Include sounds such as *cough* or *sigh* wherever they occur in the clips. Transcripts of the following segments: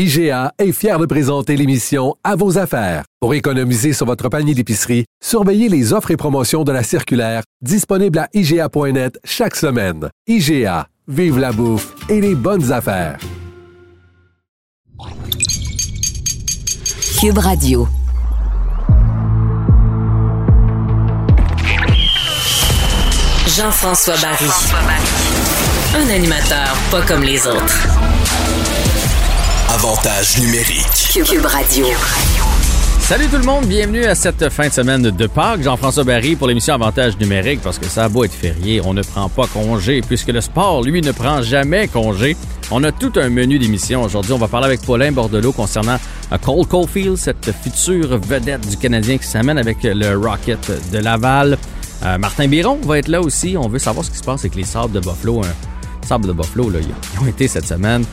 IGA est fier de présenter l'émission À vos affaires. Pour économiser sur votre panier d'épicerie, surveillez les offres et promotions de la circulaire disponible à IGA.net chaque semaine. IGA, vive la bouffe et les bonnes affaires. Cube Radio. Jean-François Barry. Un animateur pas comme les autres. Avantage numérique. Cube Radio. Salut tout le monde, bienvenue à cette fin de semaine de Pâques. Jean-François Barry pour l'émission Avantage numérique parce que ça a beau être férié, on ne prend pas congé puisque le sport, lui, ne prend jamais congé. On a tout un menu d'émission aujourd'hui. On va parler avec Paulin Bordelot concernant euh, Cole Caulfield, cette future vedette du Canadien qui s'amène avec le Rocket de Laval. Euh, Martin Biron va être là aussi. On veut savoir ce qui se passe avec les Sables de Buffalo. Un Sables de Buffalo, là, ils ont été cette semaine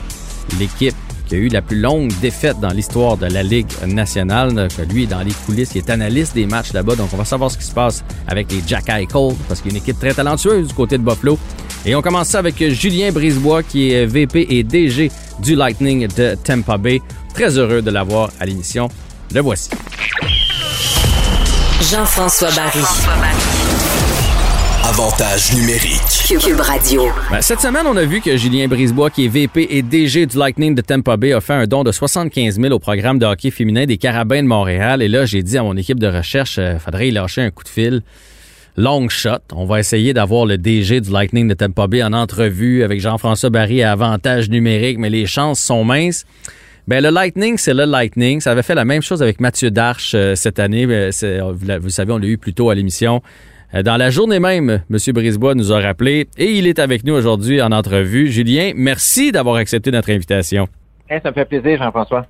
l'équipe qui a eu la plus longue défaite dans l'histoire de la Ligue nationale. Que lui, dans les coulisses, il est analyste des matchs là-bas. Donc, on va savoir ce qui se passe avec les Jack Eichel, parce qu'il y a une équipe très talentueuse du côté de Buffalo. Et on commence ça avec Julien Brisebois, qui est VP et DG du Lightning de Tampa Bay. Très heureux de l'avoir à l'émission. Le voici. Jean-François Barry. Avantage numérique. Cube Radio. Ben, cette semaine, on a vu que Julien Brisebois, qui est VP et DG du Lightning de Tampa Bay, a fait un don de 75 000 au programme de hockey féminin des Carabins de Montréal. Et là, j'ai dit à mon équipe de recherche, euh, faudrait y lâcher un coup de fil. Long shot. On va essayer d'avoir le DG du Lightning de Tampa Bay en entrevue avec Jean-François Barry à avantage numérique, mais les chances sont minces. Ben, le Lightning, c'est le Lightning. Ça avait fait la même chose avec Mathieu Darche euh, cette année. Ben, c'est- vous, vous savez, on l'a eu plus tôt à l'émission. Euh, Dans la journée même, M. Brisebois nous a rappelé et il est avec nous aujourd'hui en entrevue. Julien, merci d'avoir accepté notre invitation. Hey, ça me fait plaisir, Jean-François.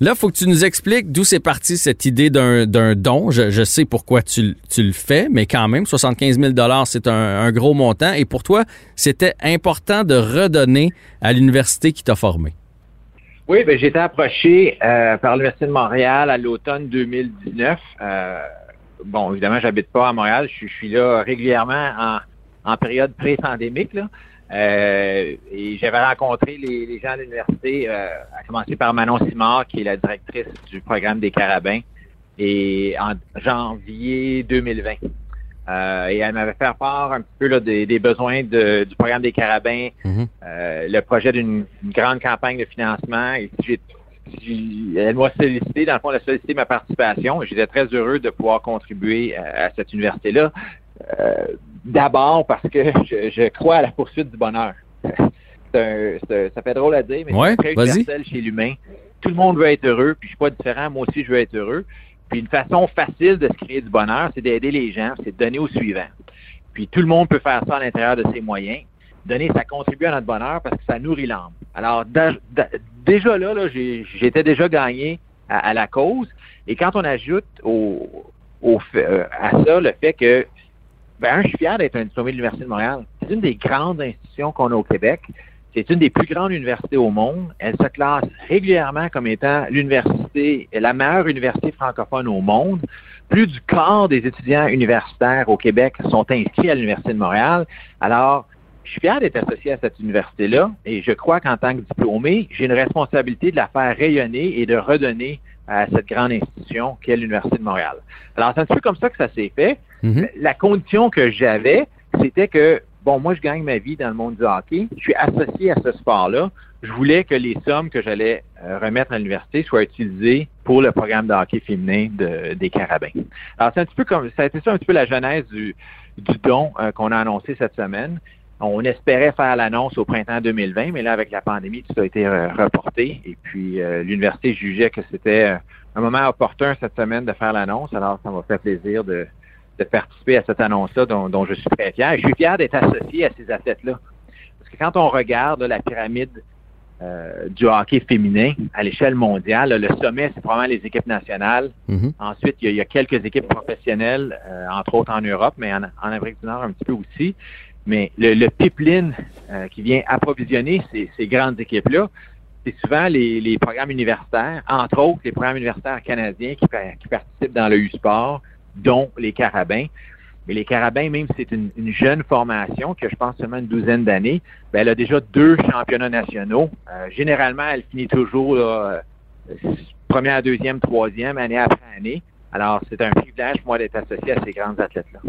Là, faut que tu nous expliques d'où c'est parti cette idée d'un don. Je, je sais pourquoi tu, tu le fais, mais quand même, 75 000 c'est un, un gros montant. Et pour toi, c'était important de redonner à l'université qui t'a formé. Oui, ben, j'ai été approché euh, par l'Université de Montréal à l'automne 2019. Euh, bon, évidemment, j'habite pas à Montréal. Je, suis- je suis là régulièrement en, en période pré-pandémique. là. Euh, et j'avais rencontré les, les gens de l'université, euh, à commencer par Manon Simard, qui est la directrice du programme des Carabins, et en janvier 2020. Euh, et elle m'avait fait part un petit peu là, des, des besoins de- du programme des Carabins, Mhm. le projet d'une une grande campagne de financement. Et j'ai- elle m'a sollicité, dans le fond, elle a sollicité ma participation. J'étais très heureux de pouvoir contribuer à, à cette université-là. Euh, D'abord parce que *laughs* je, je crois à la poursuite du bonheur. *laughs* C'est un- ça fait drôle à dire, mais Ouais, c'est très universel chez l'humain. Tout le monde veut être heureux, puis je suis pas différent. Moi aussi, je veux être heureux. Puis une façon facile de se créer du bonheur, c'est d'aider les gens, c'est de donner au suivant. Puis tout le monde peut faire ça à l'intérieur de ses moyens. Donner, ça contribue à notre bonheur parce que ça nourrit l'âme. Alors, déjà là, là j'étais déjà gagné à, à la cause. Et quand on ajoute au, au euh, à ça le fait que, ben, je suis fier d'être un diplômé de l'Université de Montréal. C'est une des grandes institutions qu'on a au Québec. C'est une des plus grandes universités au monde. Elle se classe régulièrement comme étant l'université, la meilleure université francophone au monde. Plus du quart des étudiants universitaires au Québec sont inscrits à l'Université de Montréal. Alors, je suis fier d'être associé à cette université-là et je crois qu'en tant que diplômé, j'ai une responsabilité de la faire rayonner et de redonner à cette grande institution qu'est l'Université de Montréal. Alors, c'est un petit peu comme ça que ça s'est fait. Mhm. La condition que j'avais, c'était que, bon, moi, je gagne ma vie dans le monde du hockey. Je suis associé à ce sport-là. Je voulais que les sommes que j'allais euh, remettre à l'université soient utilisées pour le programme de hockey féminin de- des Carabins. Alors, c'est un petit peu comme, ça a été ça un petit peu la genèse du, du don euh, qu'on a annoncé cette semaine. On espérait faire l'annonce au printemps 2020, mais là, avec la pandémie, tout a été euh, reporté. Et puis, euh, l'université jugeait que c'était euh, un moment opportun cette semaine de faire l'annonce. Alors, ça m'a fait plaisir de, de participer à cette annonce-là dont, dont je suis très fier. Et je suis fier d'être associé à ces athlètes-là. Parce que quand on regarde là, la pyramide euh, du hockey féminin à l'échelle mondiale. Le sommet, c'est probablement les équipes nationales. Mhm. Ensuite, il y, a, il y, a, quelques équipes professionnelles, euh, entre autres en Europe, mais en, en, Amérique du Nord un petit peu aussi. Mais le, pipeline euh, qui vient approvisionner ces, grandes équipes-là, c'est souvent les, programmes universitaires, entre autres les programmes universitaires canadiens qui, participent dans le U-Sport, dont les Carabins. Mais les Carabins, même si c'est une, une, jeune formation, qui a, je pense, seulement une douzaine d'années, ben, elle a déjà deux championnats nationaux. Euh, généralement, elle finit toujours euh, première, deuxième, troisième, année après année. Alors, c'est un privilège pour moi d'être associé à ces grands athlètes-là.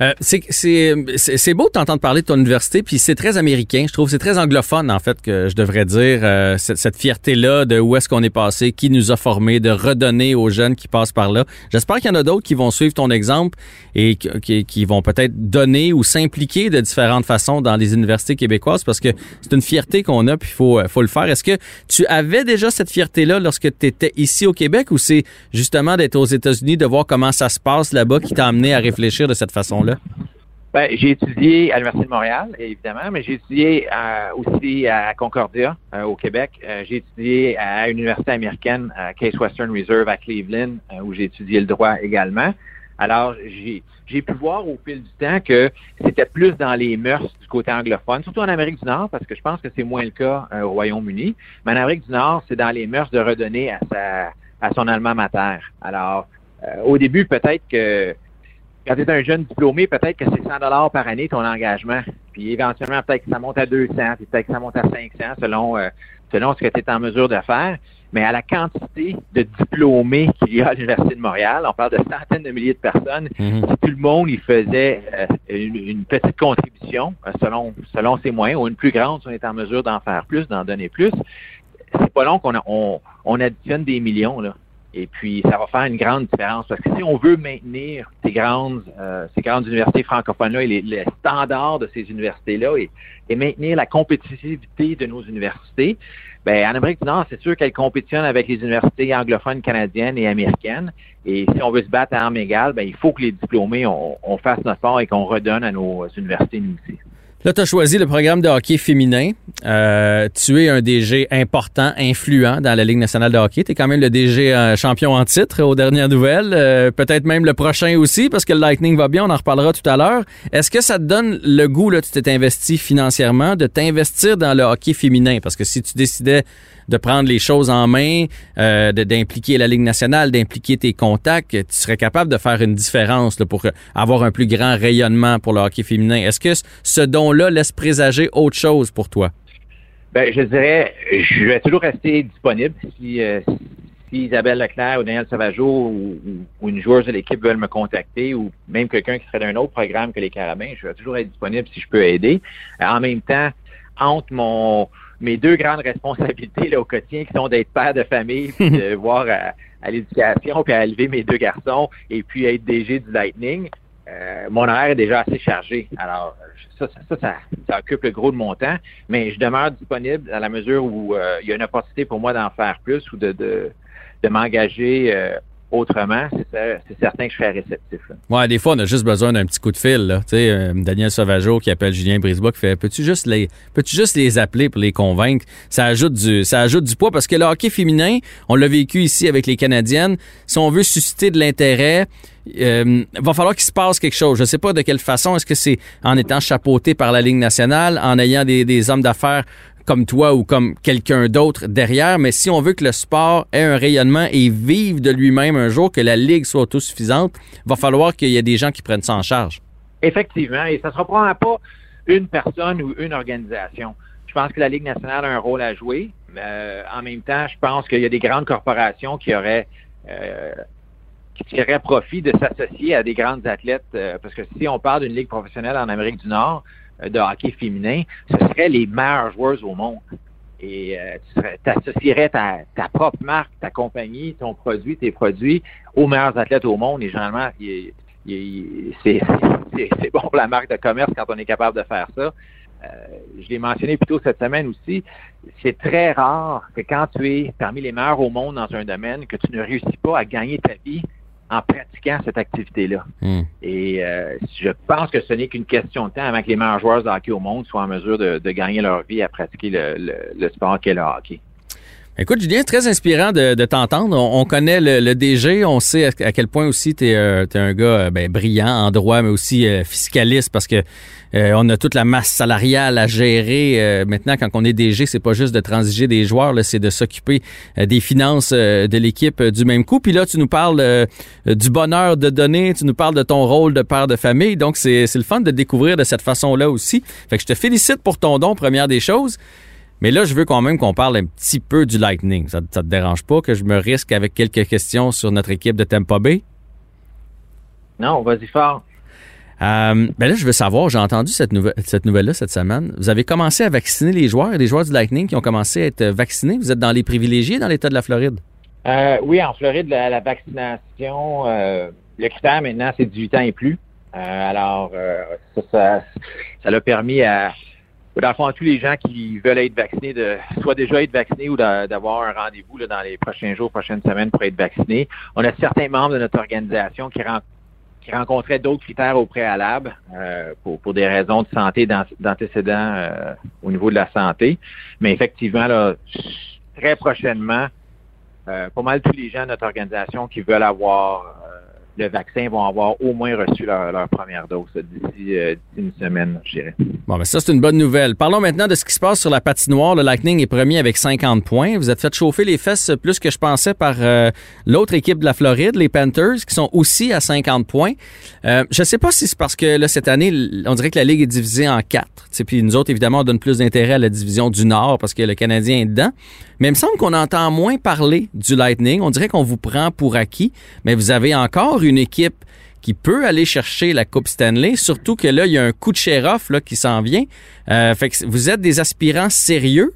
Euh, c'est beau de t'entendre parler de ton université, puis c'est très américain. Je trouve c'est très anglophone, en fait, que je devrais dire, euh, cette, cette fierté-là de où est-ce qu'on est passé, qui nous a formés, de redonner aux jeunes qui passent par là. J'espère qu'il y en a d'autres qui vont suivre ton exemple et qui, qui vont peut-être donner ou s'impliquer de différentes façons dans les universités québécoises, parce que c'est une fierté qu'on a, puis il faut, faut le faire. Est-ce que tu avais déjà cette fierté-là lorsque tu étais ici au Québec, ou c'est justement d'être aux États-Unis, de voir comment ça se passe là-bas qui t'a amené à réfléchir de cette façon-là? Ben, j'ai étudié à l'Université de Montréal, évidemment, mais j'ai étudié euh, aussi à Concordia, euh, au Québec. Euh, j'ai étudié à une université américaine, à Case Western Reserve à Cleveland, où j'ai étudié le droit également. Alors, j'ai pu voir au fil du temps que c'était plus dans les mœurs du côté anglophone, surtout en Amérique du Nord, parce que je pense que c'est moins le cas au Royaume-Uni. Mais en Amérique du Nord, c'est dans les mœurs de redonner à, sa, à son alma mater. Alors, au début, peut-être que quand tu es un jeune diplômé, peut-être que c'est 100 dollars par année ton engagement. Puis éventuellement, peut-être que ça monte à 200, puis peut-être que ça monte à 500 selon euh, selon ce que tu es en mesure de faire. Mais à la quantité de diplômés qu'il y a à l'Université de Montréal, on parle de centaines de milliers de personnes, Mhm. si tout le monde y faisait euh, une, une, petite contribution euh, selon selon ses moyens, ou une plus grande si on est en mesure d'en faire plus, d'en donner plus, c'est pas long qu'on on, on additionne des millions là. Et puis, ça va faire une grande différence. Parce que si on veut maintenir ces grandes, euh, ces grandes universités francophones-là et les, standards de ces universités-là et, et, maintenir la compétitivité de nos universités, ben, en Amérique du Nord, c'est sûr qu'elles compétitionnent avec les universités anglophones canadiennes et américaines. Et si on veut se battre à armes égales, ben, il faut que les diplômés, on, on fasse notre part et qu'on redonne à nos universités, nous aussi. Là, tu as choisi le programme de hockey féminin. Euh, tu es un DG important, influent dans la Ligue nationale de hockey. Tu es quand même le DG euh, champion en titre aux dernières nouvelles. Euh, Peut-être même le prochain aussi, parce que le Lightning va bien, on en reparlera tout à l'heure. Est-ce que ça te donne le goût, là, tu t'es investi financièrement, de t'investir dans le hockey féminin? Parce que si tu décidais de prendre les choses en main, euh, d'impliquer la Ligue nationale, d'impliquer tes contacts, tu serais capable de faire une différence là, pour avoir un plus grand rayonnement pour le hockey féminin. Est-ce que ce don-là laisse présager autre chose pour toi? Ben, je dirais, je vais toujours rester disponible si, euh, si Isabelle Leclerc ou Daniel Sauvageau ou, ou, une joueuse de l'équipe veulent me contacter ou même quelqu'un qui serait d'un autre programme que les Carabins, je vais toujours être disponible si je peux aider. En même temps, entre mon mes deux grandes responsabilités là, au quotidien qui sont d'être père de famille, puis de *laughs* voir à, à l'éducation, puis à élever mes deux garçons, et puis être DG du Lightning, euh, mon horaire est déjà assez chargé. Alors, ça ça, ça, ça, occupe le gros de mon temps, mais je demeure disponible à la mesure où euh, il y a une opportunité pour moi d'en faire plus ou de, de, de m'engager euh, autrement, c'est certain que je serais réceptif. Là. Ouais, des fois, on a juste besoin d'un petit coup de fil. Là. Euh, Daniel Sauvageau qui appelle Julien Brisebois qui fait Peux-tu juste les peux-tu juste les appeler pour les convaincre? Ça ajoute du ça ajoute du poids parce que le hockey féminin, on l'a vécu ici avec les Canadiennes. Si on veut susciter de l'intérêt, euh, va falloir qu'il se passe quelque chose. Je sais pas de quelle façon. Est-ce que c'est en étant chapeauté par la Ligue nationale, en ayant des hommes d'affaires comme toi ou comme quelqu'un d'autre derrière, mais si on veut que le sport ait un rayonnement et vive de lui-même un jour, que la Ligue soit autosuffisante, va falloir qu'il y ait des gens qui prennent ça en charge. Effectivement, et ça ne sera probablement pas une personne ou une organisation. Je pense que la Ligue nationale a un rôle à jouer. Euh, en même temps, je pense qu'il y a des grandes corporations qui auraient euh, qui tireraient profit de s'associer à des grandes athlètes, euh, parce que si on parle d'une ligue professionnelle en Amérique du Nord, de hockey féminin, ce seraient les meilleures joueuses au monde. Et euh, tu associerais ta, ta, propre marque, ta compagnie, ton produit, tes produits aux meilleurs athlètes au monde. Et généralement, c'est bon pour la marque de commerce quand on est capable de faire ça. Euh, je l'ai mentionné plus tôt cette semaine aussi. C'est très rare que quand tu es parmi les meilleurs au monde dans un domaine, que tu ne réussis pas à gagner ta vie en pratiquant cette activité-là. Hmm. Et euh, je pense que ce n'est qu'une question de temps avant que les meilleurs joueurs de hockey au monde soient en mesure de, de gagner leur vie à pratiquer le, le, le sport qu'est le hockey. Écoute, Julien, c'est très inspirant de, de t'entendre. On, on, connaît le, le, DG, on sait à, quel point aussi tu es, euh, un gars euh, ben, brillant en droit, mais aussi euh, fiscaliste, parce que euh, on a toute la masse salariale à gérer. Maintenant, quand on est DG, c'est pas juste de transiger des joueurs, c'est de s'occuper des finances de l'équipe du même coup. Puis là, tu nous parles du bonheur de donner, tu nous parles de ton rôle de père de famille. Donc, c'est le fun de découvrir de cette façon-là aussi. Fait que je te félicite pour ton don, première des choses. Mais là, je veux quand même qu'on parle un petit peu du Lightning. Ça, ça te dérange pas que je me risque avec quelques questions sur notre équipe de Tampa Bay? Non, vas-y fort. Euh, ben là, je veux savoir, j'ai entendu cette, nouvelle, cette nouvelle-là cette semaine. Vous avez commencé à vacciner les joueurs. Il y a des joueurs du Lightning qui ont commencé à être vaccinés. Vous êtes dans les privilégiés dans l'État de la Floride? Euh, oui, en Floride, la, la vaccination, euh, le critère maintenant, c'est 18 ans et plus. Euh, alors, ça, ça, ça l'a permis à, dans le fond, tous les gens qui veulent être vaccinés, de soit déjà être vaccinés ou d'avoir un rendez-vous dans les prochains jours, prochaines semaines pour être vaccinés. On a certains membres de notre organisation qui, ren qui rencontraient d'autres critères au préalable euh, pour, pour des raisons de santé d'antécédents euh, au niveau de la santé. Mais effectivement, là, très prochainement, euh, pas mal tous les gens de notre organisation qui veulent avoir le vaccin vont avoir au moins reçu leur, première dose d'ici euh, une semaine, je dirais. Bon, mais ça, c'est une bonne nouvelle. Parlons maintenant de ce qui se passe sur la patinoire. Le Lightning est premier avec 50 points. Vous êtes fait chauffer les fesses plus que je pensais par euh, l'autre équipe de la Floride, les Panthers, qui sont aussi à 50 points. Euh, je sais pas si c'est parce que là, cette année, on dirait que la Ligue est divisée en quatre. Puis nous autres, évidemment, on donne plus d'intérêt à la division du Nord parce que le Canadien est dedans. Mais il me semble qu'on entend moins parler du Lightning. On dirait qu'on vous prend pour acquis, mais vous avez encore une équipe qui peut aller chercher la Coupe Stanley, surtout que là, il y a un coup de sheriff là, qui s'en vient. Euh, fait que vous êtes des aspirants sérieux.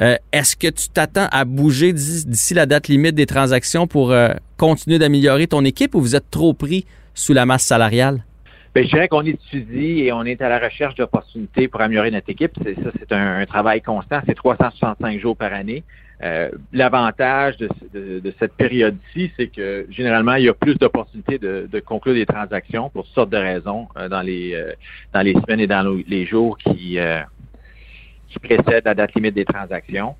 Euh, Est-ce que tu t'attends à bouger d'ici la date limite des transactions pour euh, continuer d'améliorer ton équipe ou vous êtes trop pris sous la masse salariale? Bien, je dirais qu'on étudie et on est à la recherche d'opportunités pour améliorer notre équipe. Ça, c'est un, travail constant. C'est 365 jours par année. Euh, L'avantage de, de, de, cette période-ci, c'est que généralement, il y a plus d'opportunités de, de, conclure des transactions pour toutes sortes de raisons euh, dans les euh, dans les semaines et dans les jours qui, euh, qui précèdent la date limite des transactions.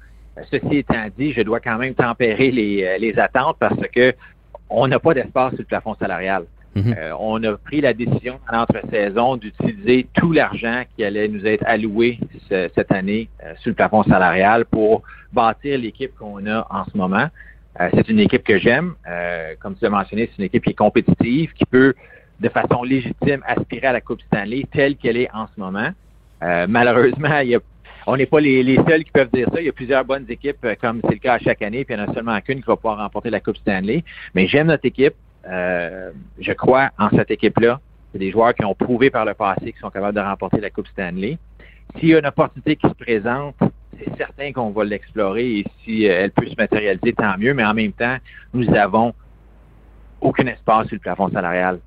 Ceci étant dit, je dois quand même tempérer les, les attentes parce que on n'a pas d'espace sur le plafond salarial. Mm -hmm. on a pris la décision dans l'entre-saison d'utiliser tout l'argent qui allait nous être alloué ce, cette année sur le plafond salarial pour bâtir l'équipe qu'on a en ce moment. Euh, c'est une équipe que j'aime. Euh, comme tu l'as mentionné, c'est une équipe qui est compétitive, qui peut de façon légitime aspirer à la Coupe Stanley telle qu'elle est en ce moment. Euh, malheureusement, on n'est pas les, les, seuls qui peuvent dire ça. Il y a plusieurs bonnes équipes, comme c'est le cas à chaque année, puis il n'y en a seulement qu'une qui va pouvoir remporter la Coupe Stanley. Mais j'aime notre équipe. Je crois en cette équipe-là. C'est des joueurs qui ont prouvé par le passé qu'ils sont capables de remporter la Coupe Stanley. S'il y a une opportunité qui se présente, c'est certain qu'on va l'explorer et si elle peut se matérialiser, tant mieux, mais en même temps, nous avons aucun espace sur le plafond salarial.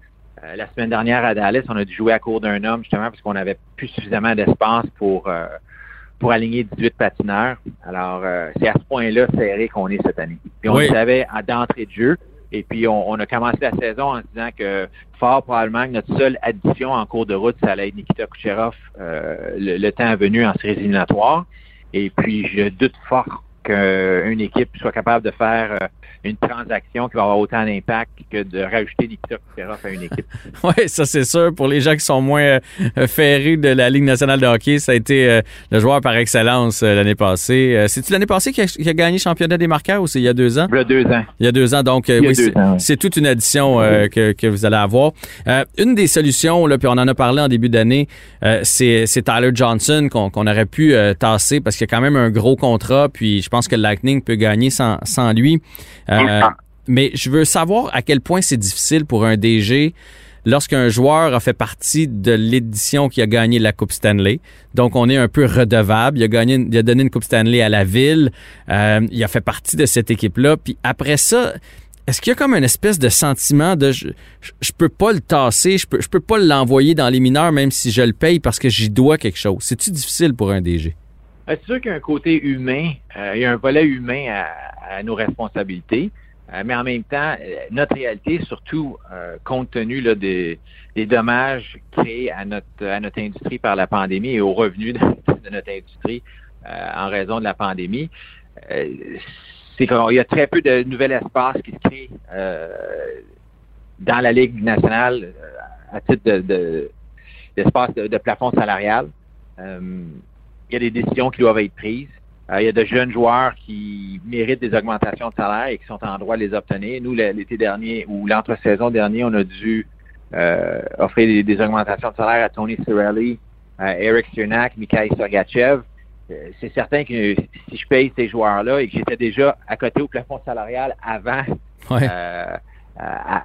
Euh, la semaine dernière à Dallas, on a dû jouer à court d'un homme justement parce qu'on n'avait plus suffisamment d'espace pour euh, pour aligner 18 patineurs. Alors, euh, c'est à ce point-là serré qu'on est cette année. Puis on oui. le savait d'entrée de jeu. Et puis, on, on, a commencé la saison en se disant que fort probablement notre seule addition en cours de route, ça allait être Nikita Kucherov le, le, temps venu en séries éliminatoires. Et puis, je doute fort qu'une équipe soit capable de faire une transaction qui va avoir autant d'impact que de rajouter Nikita Kucherov à une équipe. *laughs* oui, ça c'est sûr. Pour les gens qui sont moins euh, ferrés de la Ligue nationale de hockey, ça a été euh, le joueur par excellence euh, l'année passée. C'est-tu l'année passée qu'il a, qu a, gagné le championnat des marqueurs ou c'est il y a deux ans? Il y a deux ans. Il y a deux ans. Donc, oui, c'est toute une addition que, que, vous allez avoir. une des solutions, là, puis on en a parlé en début d'année, c'est Tyler Johnson qu'on qu aurait pu tasser parce qu'il y a quand même un gros contrat. Puis je pense que le Lightning peut gagner sans, sans lui. Euh, mais je veux savoir à quel point c'est difficile pour un DG lorsqu'un joueur a fait partie de l'édition qui a gagné la Coupe Stanley. Donc, on est un peu redevable. Il a, gagné, il a donné une Coupe Stanley à la ville. Euh, il a fait partie de cette équipe-là. Puis après ça, est-ce qu'il y a comme une espèce de sentiment de je, je peux pas le tasser, je peux, je peux pas l'envoyer dans les mineurs même si je le paye parce que j'y dois quelque chose? C'est-tu difficile pour un DG? C'est sûr qu'il y a un côté humain, euh, il y a un volet humain à, à nos responsabilités. Euh, mais en même temps, euh, notre réalité, surtout euh, compte tenu là, des, des dommages créés à notre, à notre industrie par la pandémie et aux revenus *laughs* de, notre industrie en raison de la pandémie, c'est qu'il y a très peu de nouvel espace qui se crée dans la Ligue nationale à titre de, d'espace de, de, plafond salarial. Il y a des décisions qui doivent être prises. Euh, il y a de jeunes joueurs qui méritent des augmentations de salaire et qui sont en droit de les obtenir. Nous, l'été dernier ou l'entre-saison dernier, on a dû euh, offrir des, augmentations de salaire à Tony Cirelli, à Eric Cernak, Mikhail Sergachev. Euh, c'est certain que si je paye ces joueurs-là et que j'étais déjà à côté au plafond salarial avant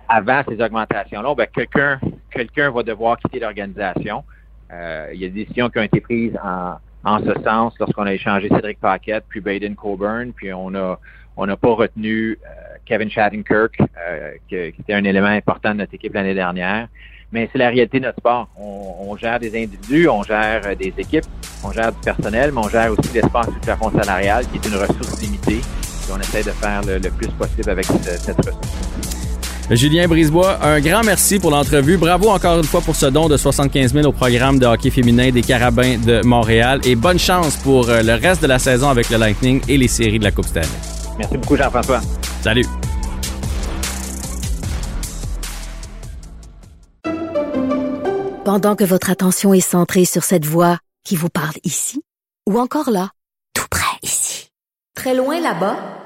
avant ces augmentations-là, ben quelqu'un quelqu'un va devoir quitter l'organisation. il y a des décisions qui ont été prises en, en ce sens lorsqu'on a échangé Cédric Paquette puis Baden Coburn, puis on a on n'a pas retenu euh, Kevin Shattenkirk, euh, qui, était un élément important de notre équipe l'année dernière. Mais c'est la réalité de notre sport. On, gère des individus, on gère euh, des équipes, on gère du personnel, mais on gère aussi l'espace du plafond salarial, qui est une ressource limitée. Et on essaie de faire le, le plus possible avec cette ressource. Julien Brisebois, un grand merci pour l'entrevue. Bravo encore une fois pour ce don de 75 000 au programme de hockey féminin des Carabins de Montréal et bonne chance pour euh, le reste de la saison avec le Lightning et les séries de la Coupe Stanley. Merci beaucoup, Jean-François. Salut. Pendant que votre attention est centrée sur cette voix qui vous parle ici ou encore là, tout près ici, très loin là-bas,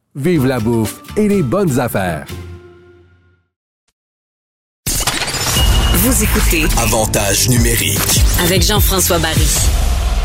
Vive la bouffe et les bonnes affaires. Vous écoutez Avantage numérique avec Jean-François Barry.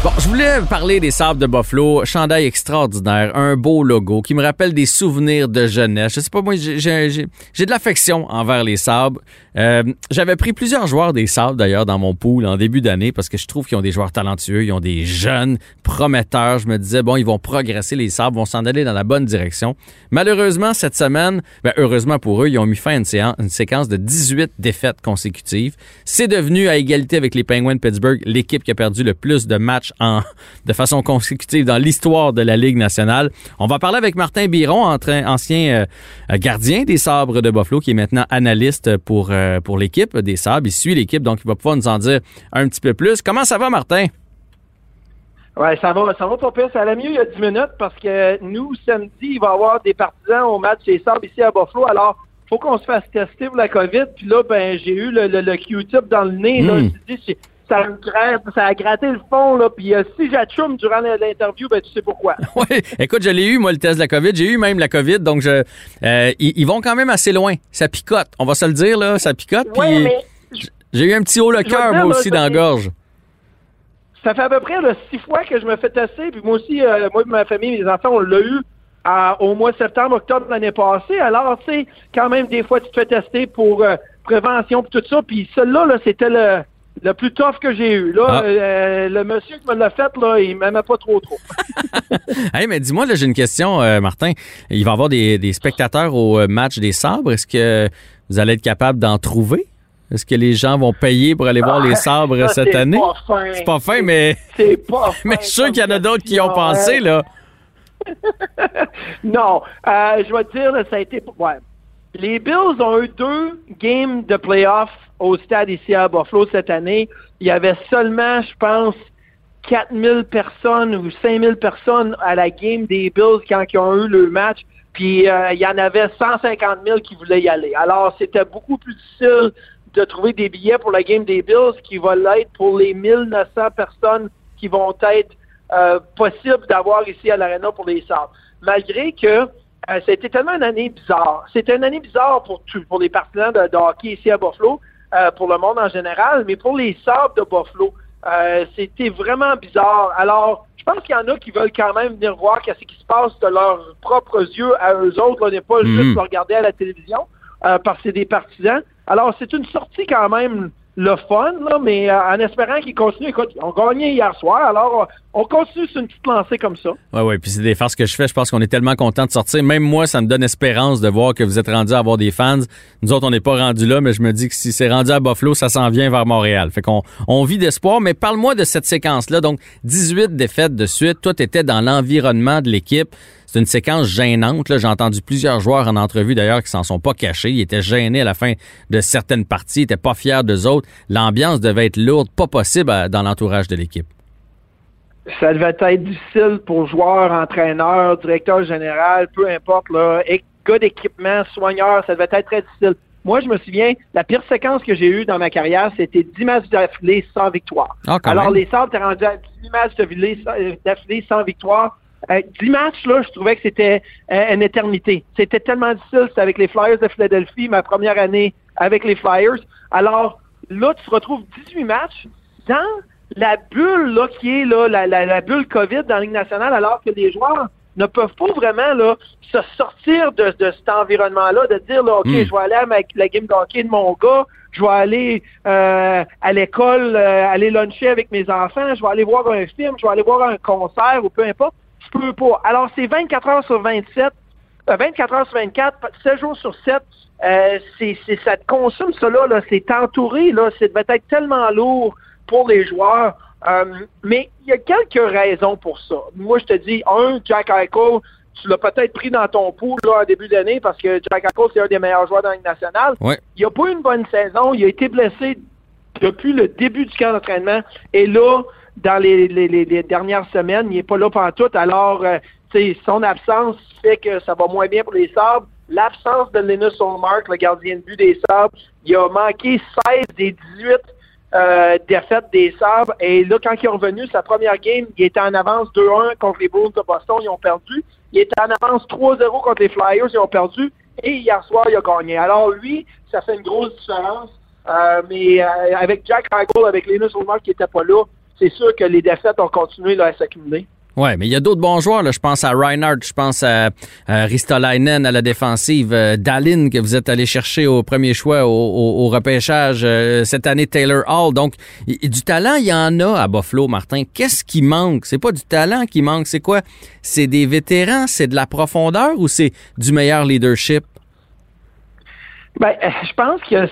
Bon, je voulais parler des sables de Buffalo. Chandail extraordinaire, un beau logo qui me rappelle des souvenirs de jeunesse. Je sais pas, moi, j'ai de l'affection envers les sabres. Euh, J'avais pris plusieurs joueurs des sables, d'ailleurs, dans mon pool en début d'année parce que je trouve qu'ils ont des joueurs talentueux, ils ont des jeunes prometteurs. Je me disais, bon, ils vont progresser, les sabres vont s'en aller dans la bonne direction. Malheureusement, cette semaine, ben, heureusement pour eux, ils ont mis fin à une, une séquence de 18 défaites consécutives. C'est devenu, à égalité avec les Penguins de Pittsburgh, l'équipe qui a perdu le plus de matchs en, de façon consécutive dans l'histoire de la Ligue nationale. On va parler avec Martin Biron, ancien euh, gardien des Sabres de Buffalo, qui est maintenant analyste pour, euh, pour l'équipe des Sabres. Il suit l'équipe, donc il va pouvoir nous en dire un petit peu plus. Comment ça va, Martin? Oui, ça va, ça va pas pire. Ça allait mieux il y a 10 minutes parce que nous, samedi, il va y avoir des partisans au match des Sabres ici à Buffalo. Alors, faut qu'on se fasse tester pour la COVID. Puis là, ben, j'ai eu le, le, Q-tip dans le nez. Là, hmm ça, ça a gratté le fond, là. Puis euh, si j'achoume durant l'interview, ben tu sais pourquoi. *laughs* oui, écoute, je l'ai eu, moi, le test de la COVID. J'ai eu même la COVID, donc je, euh, ils, vont quand même assez loin. Ça picote, on va se le dire, là, ça picote. Oui, mais... J'ai eu un petit haut le cœur, moi aussi, dans la gorge. Ça fait à peu près là, six fois que je me fais tester, puis moi aussi, euh, moi et ma famille, mes enfants, on l'a eu au mois de septembre, octobre de l'année passée. Alors, tu sais, quand même, des fois, tu te fais tester pour prévention et tout ça. Puis celui-là, là, c'était le le plus tough que j'ai eu. Là, ah. euh, le monsieur qui me l'a fait, là, il m'aimait pas trop trop. *laughs* hey, mais dis-moi, j'ai une question, euh, Martin. Il va y avoir des, spectateurs au euh, match des sabres. Est-ce que vous allez être capable d'en trouver? Est-ce que les gens vont payer pour aller voir les ah, sabres cette année? C'est pas fin, mais. C'est pas *laughs* fin. mais je suis sûr qu'il y en a d'autres qui ont pensé, là. *laughs* non. je vais te dire, ça a été. Ouais. Les Bills ont eu deux games de playoffs au stade ici à Buffalo cette année. Il y avait seulement, je pense, 4000 personnes ou 5000 personnes à la game des Bills quand ils ont eu le match. Puis euh, il y en avait 150 000 qui voulaient y aller. Alors c'était beaucoup plus difficile de trouver des billets pour la game des Bills qui va l'être pour les 1900 personnes qui vont être euh, possibles d'avoir ici à l'Arena pour les Sabres. Malgré que euh, c'était tellement une année bizarre. C'était une année bizarre pour, pour les partisans de, hockey ici à Buffalo, euh, pour le monde en général, mais pour les Sabres de Buffalo, Euh, C'était vraiment bizarre. Alors, je pense qu'il y en a qui veulent quand même venir voir qu'est-ce qui se passe de leurs propres yeux à eux autres. On n'est pas Mhm. juste regarder à la télévision euh, parce que c'est des partisans. Alors, c'est une sortie quand même le fun, là, mais euh, en espérant qu'ils continuent. Écoute, ils ont gagné hier soir, alors euh, on continue sur une petite lancée comme ça. Ouais, ouais. Puis c'est des farces que je fais. Je pense qu'on est tellement content de sortir. Même moi, ça me donne espérance de voir que vous êtes rendu à avoir des fans. Nous autres, on n'est pas rendu là, mais je me dis que si c'est rendu à Buffalo, ça s'en vient vers Montréal. Fait qu'on on vit d'espoir. Mais parle-moi de cette séquence-là. Donc, 18 défaites de suite. Toi, t'étais dans l'environnement de l'équipe. C'est une séquence gênante. J'ai entendu plusieurs joueurs en entrevue d'ailleurs qui s'en sont pas cachés. Ils étaient gênés à la fin de certaines parties. Ils étaient pas fiers d'eux autres. L'ambiance devait être lourde, pas possible à- dans l'entourage de l'équipe. ça devait être difficile pour joueurs, entraîneurs, directeur général, peu importe, là, gars d'équipement, soigneurs, ça devait être très difficile. Moi, je me souviens, la pire séquence que j'ai eue dans ma carrière, c'était 10 matchs d'affilée sans victoire. Ah, Alors, même. les Sabres étaient rendus à 10 matchs sans- d'affilée sans victoire. Euh, 10 matchs, là, je trouvais que c'était euh, une éternité. C'était tellement difficile. C'était avec les Flyers de Philadelphie, ma première année avec les Flyers. Alors, là, tu te retrouves 18 matchs dans la bulle là, qui est là, la, la, la bulle COVID dans la Ligue nationale, alors que les joueurs ne peuvent pas vraiment là, se sortir de, de cet environnement-là, de dire là, OK, Mm. je vais aller à ma- la game de hockey de mon gars, je vais aller euh, à l'école, euh, aller luncher avec mes enfants, je vais aller voir un film, je vais aller voir un concert ou peu importe. Je peux pas. Alors, c'est 24 heures sur 27, euh, 24 heures sur 24, 7 jours sur 7. Euh, c'est, ça te consomme ça là, c'est entouré, là, c'est devait être tellement lourd pour les joueurs. Euh, mais il y a quelques raisons pour ça. Moi, je te dis, un, Jack Eichel, tu l'as peut-être pris dans ton pool là, en début d'année parce que Jack Eichel, c'est un des meilleurs joueurs dans la Ligue nationale. Ouais. Il n'a pas eu une bonne saison. Il a été blessé depuis le début du camp d'entraînement. Et là, dans les, les- les- dernières semaines, il n'est pas là pendant tout. Alors, euh, son absence fait que ça va moins bien pour les Sabres. L'absence de Linus Olmark, le gardien de but des Sabres, il a manqué 16 des 18 euh, défaites des Sabres. Et là, quand il est revenu, sa première game, il était en avance 2-1 contre les Bulls de Boston, ils ont perdu. Il était en avance 3-0 contre les Flyers, ils ont perdu. Et hier soir, il a gagné. Alors lui, ça fait une grosse différence. Euh, mais avec Jack Eichel, avec Linus Olmark qui n'était pas là, c'est sûr que les défaites ont continué là, s'accumuler. Ouais, mais il y a d'autres bons joueurs. Je pense à Reinhardt, je pense à, à Ristolainen à la défensive, euh, Dallin que vous êtes allé chercher au premier choix au, repêchage euh, cette année, Taylor Hall. Donc, du talent, il y en a à Buffalo, Martin. Qu'est-ce qui manque? C'est pas du talent qui manque, c'est quoi? C'est des vétérans, c'est de la profondeur ou c'est du meilleur leadership? Ben, euh, je pense que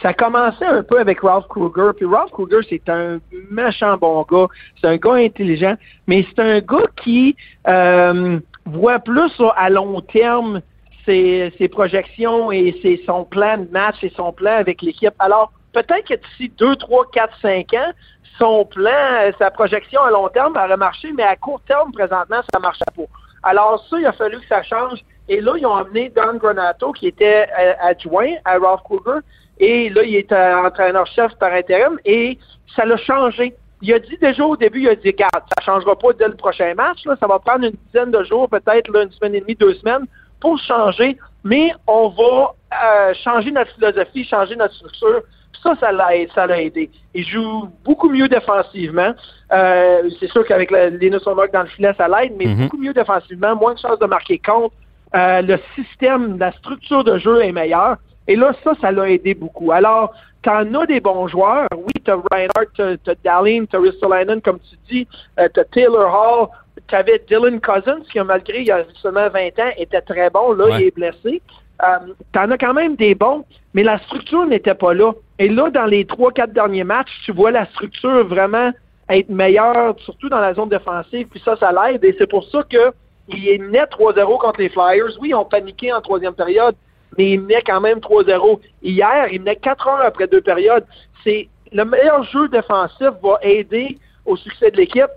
ça commençait un peu avec Ralph Kruger. Puis Ralph Kruger, c'est un méchant bon gars. C'est un gars intelligent, mais c'est un gars qui euh, voit plus à long terme ses, projections et son plan de match et son plan avec l'équipe. Alors, peut-être que d'ici 2, 3, 4, 5 ans, son plan, euh, sa projection à long terme aurait marché, mais à court terme, présentement, ça ne marchait pas. Alors ça, il a fallu que ça change. Et là, ils ont amené Don Granato, qui était euh, adjoint à Ralph Kruger. Et là, il est euh, entraîneur-chef par intérim. Et ça l'a changé. Il a dit déjà au début, il a dit, regarde, ça changera pas dès le prochain match. Là. Ça va prendre une dizaine de jours, peut-être une semaine et demie, deux semaines, pour changer. Mais on va euh, changer notre philosophie, changer notre structure. Ça, ça l'a ça l'a aidé. Il joue beaucoup mieux défensivement. Euh, c'est sûr qu'avec Linus Olmark dans le filet, ça l'aide, mais Mhm. beaucoup mieux défensivement, moins de chances de marquer contre. Euh, le système, la structure de jeu est meilleure. Et là, ça, ça l'a aidé beaucoup. Alors, t'en as des bons joueurs. Oui, t'as Reinhardt, t'as, t'as Dallin, t'as Ristolainen, comme tu dis, euh, t'as Taylor Hall, t'avais Dylan Cousins, qui, malgré il y a seulement 20 ans, était très bon. Là, Ouais. il est blessé. Euh, t'en as quand même des bons, mais la structure n'était pas là. Et là, dans les trois, quatre derniers matchs, tu vois la structure vraiment être meilleure, surtout dans la zone défensive, puis ça, ça l'aide. Et c'est pour ça que il est net 3-0 contre les Flyers. Oui, ils ont paniqué en troisième période, mais il menait quand même 3-0. Hier, il menait 4 heures après deux périodes. C'est le meilleur jeu défensif va aider au succès de l'équipe.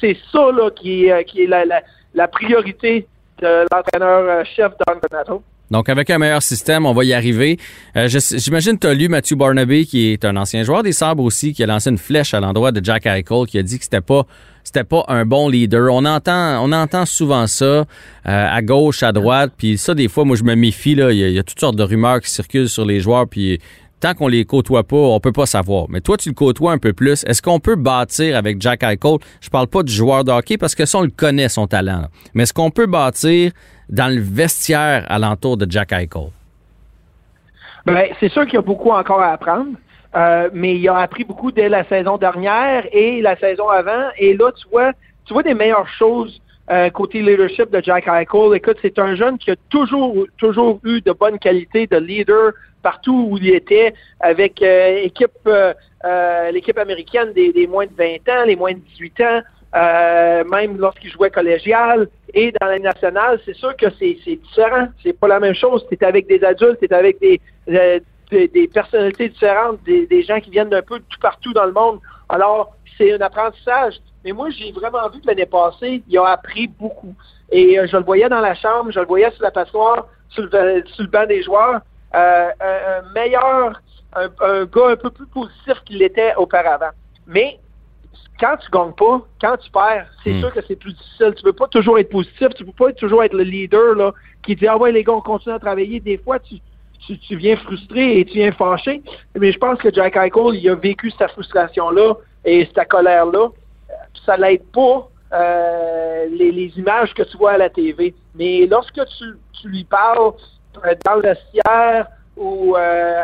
C'est ça là, qui, est, euh, la, priorité de l'entraîneur-chef Don Donato. Donc, avec un meilleur système, on va y arriver. Euh, J'imagine que tu as lu Matthew Barnaby, qui est un ancien joueur des Sabres aussi, qui a lancé une flèche à l'endroit de Jack Eichel, qui a dit que c'était pas c'était pas un bon leader. On entend on entend souvent ça euh, à gauche, à droite, puis ça des fois moi je me méfie là, il y, a- il y a toutes sortes de rumeurs qui circulent sur les joueurs puis tant qu'on les côtoie pas, on peut pas savoir. Mais toi, tu le côtoies un peu plus. Est-ce qu'on peut bâtir avec Jack Eichel? Je parle pas du joueur de hockey parce que ça, on le connaît, son talent. Mais est-ce qu'on peut bâtir dans le vestiaire alentour de Jack Eichel? Ben, c'est sûr qu'il y a beaucoup encore à apprendre. Euh, mais il a appris beaucoup dès la saison dernière et la saison avant. Et là, tu vois, tu vois des meilleures choses euh, côté leadership de Jack Eichel. Écoute, c'est un jeune qui a toujours, toujours eu de bonnes qualités de leader partout où il était, avec euh, équipe, l'équipe américaine des, moins de 20 ans, les moins de 18 ans, même lorsqu'il jouait collégial et dans la nationale, c'est sûr que c'est différent. C'est pas la même chose. Tu avec des adultes, tu avec des, personnalités différentes, des, gens qui viennent d'un peu de tout partout dans le monde. Alors, c'est un apprentissage. Mais moi, j'ai vraiment vu que l'année passée, il a appris beaucoup. Et euh, je le voyais dans la chambre, je le voyais sur la passoire, sur le, le banc des joueurs. Euh, un, meilleur, un, gars un peu plus positif qu'il l'était auparavant. Mais quand tu gagnes pas, quand tu perds, c'est hmm. sûr que c'est plus difficile. Tu veux pas toujours être positif, tu peux pas toujours être le leader là, qui dit Ah ouais, les gars, on continue à travailler. Des fois, tu, tu, viens frustré et tu viens fâché. Mais je pense que Jack Eichel, il a vécu cette frustration-là et cette colère-là. Ça l'aide pas euh, les, images que tu vois à la TV. Mais lorsque tu, lui parles dans le vestiaire ou euh,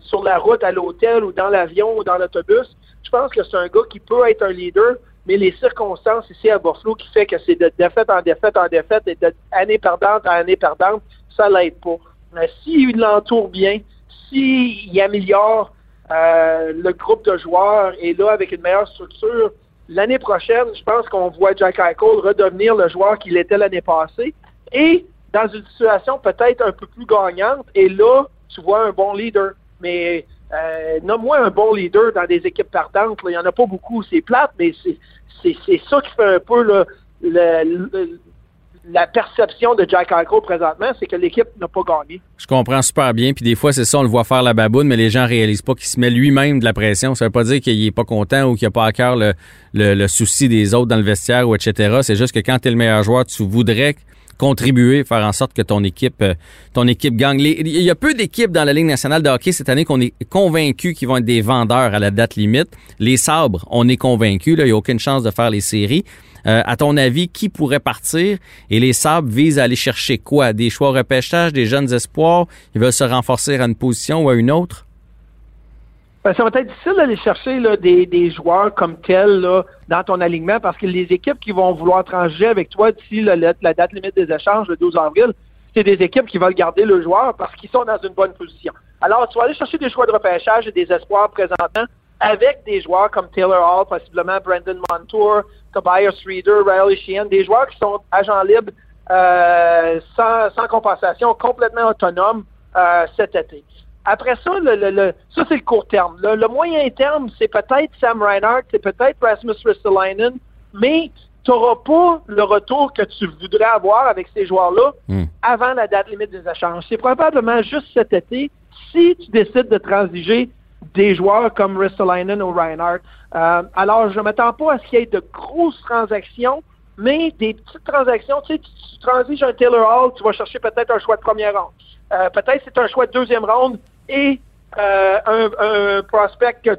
sur la route à l'hôtel ou dans l'avion ou dans l'autobus, je pense que c'est un gars qui peut être un leader, mais les circonstances ici à Buffalo qui fait que c'est de défaite en défaite en défaite et d'année perdante en année perdante, ça l'aide pas. S'il l'entoure bien, s'il améliore euh, le groupe de joueurs et là, avec une meilleure structure, l'année prochaine, je pense qu'on voit Jack Eichel redevenir le joueur qu'il était l'année passée et dans une situation peut-être un peu plus gagnante. Et là, tu vois un bon leader. Mais euh, nomme-moi un bon leader dans des équipes partantes. Il n'y en a pas beaucoup, c'est plate, mais c'est ça qui fait un peu la perception de Jack Eichel présentement, c'est que l'équipe n'a pas gagné. Je comprends super bien. Puis des fois, c'est ça, on le voit faire la baboune, mais les gens réalisent pas qu'il se met lui-même de la pression. Ça veut pas dire qu'il est pas content ou qu'il a pas à cœur le, le, souci des autres dans le vestiaire ou etc. C'est juste que quand tu es le meilleur joueur, tu voudrais contribuer, faire en sorte que ton équipe, euh, ton équipe gagne. Il y a peu d'équipes dans la Ligue nationale de hockey cette année qu'on est convaincu qu'ils vont être des vendeurs à la date limite. Les sabres, on est convaincu. Il n'y a aucune chance de faire les séries. Euh, à ton avis, qui pourrait partir? Et les Sabres visent à aller chercher quoi? Des choix au repêchage, des jeunes espoirs? Ils veulent se renforcer à une position ou à une autre? Ben, ça va être difficile d'aller chercher des, joueurs comme tels dans ton alignement parce que les équipes qui vont vouloir trancher avec toi d'ici la, date limite des échanges, le 12 avril, c'est des équipes qui veulent garder le joueur parce qu'ils sont dans une bonne position. Alors, tu vas aller chercher des choix de repêchage et des espoirs présentement avec des joueurs comme Taylor Hall, possiblement Brandon Montour, Tobias Reader, Riley Sheehan, des joueurs qui sont agents libres euh, sans, sans, compensation, complètement autonomes euh, cet été. Après ça, le, le, ça c'est le court terme. Le, moyen terme, c'est peut-être Sam Reinhardt, c'est peut-être Rasmus Ristolainen, mais tu n'auras pas le retour que tu voudrais avoir avec ces joueurs-là hmm. avant la date limite des échanges. C'est probablement juste cet été, si tu décides de transiger des joueurs comme Ristolainen ou Reinhardt. Euh, alors, je ne m'attends pas à ce qu'il y ait de grosses transactions, mais des petites transactions. Tu sais, tu, transiges un Taylor Hall, tu vas chercher peut-être un choix de première ronde. Euh, peut-être c'est un choix de deuxième ronde et euh, un, prospect que,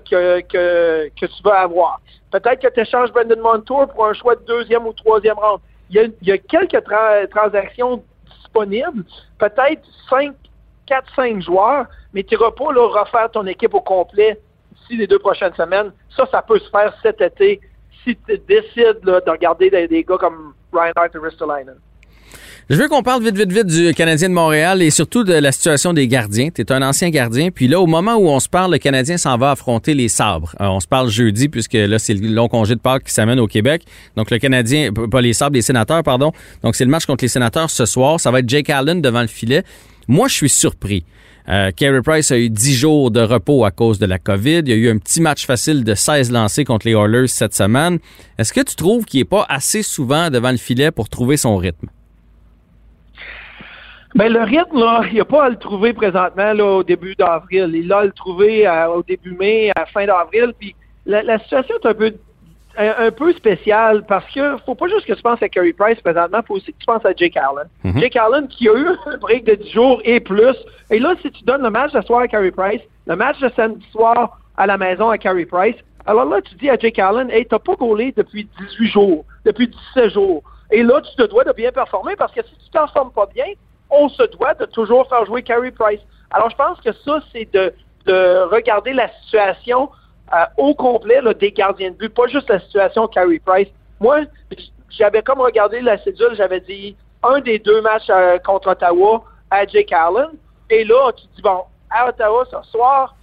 tu vas avoir. Peut-être que tu échanges Brendan Montour pour un choix de deuxième ou troisième ronde. Il y a, quelques transactions disponibles, peut-être cinq 4-5 joueurs, mais tu n'iras pas refaire ton équipe au complet d'ici les deux prochaines semaines. Ça, ça peut se faire cet été si tu décides de regarder des, gars comme Reinhardt et Ristolainen. Je veux qu'on parle vite, vite, vite du Canadien de Montréal et surtout de la situation des gardiens. Tu es un ancien gardien. Puis là, au moment où on se parle, le Canadien s'en va affronter les sabres. Euh, on se parle jeudi, puisque là, c'est le long congé de Pâques qui s'amène au Québec. Donc, le Canadien, pas les sabres, les sénateurs, pardon. Donc, c'est le match contre les sénateurs ce soir. Ça va être Jake Allen devant le filet. Moi, je suis surpris. Euh, Carey Price a eu 10 jours de repos à cause de la COVID. Il y a eu un petit match facile de 16 lancés contre les Oilers cette semaine. Est-ce que tu trouves qu'il n'est pas assez souvent devant le filet pour trouver son rythme? Ben, le rythme, là, il n'y a pas à le trouver présentement là, au début d'avril. Il a le trouvé euh, au début mai, à fin d'avril. Puis la, la, situation est un peu un, peu spécial parce que faut pas juste que tu penses à Curry Price présentement, faut aussi que tu penses à Jake Allen. Mhm. Jake Allen qui a eu *laughs* un break de 10 jours et plus. Et là, si tu donnes le match ce soir à Curry Price, Le match de samedi soir à la maison à Carey Price. Alors là, tu dis à Jake Allen, hey, t'as pas gaulé depuis 18 jours, depuis 17 jours. Et là, tu te dois de bien performer parce que si tu t'en formes pas bien, on se doit de toujours faire jouer Carey Price. Alors, je pense que ça, c'est de, de regarder la situation euh, au complet des gardiens de but, pas juste la situation Carey Price. Moi, j'avais comme regardé la cédule, j'avais dit un des deux matchs euh, contre Ottawa à Jake Allen. Et là, tu dis, bon, à Ottawa ce soir,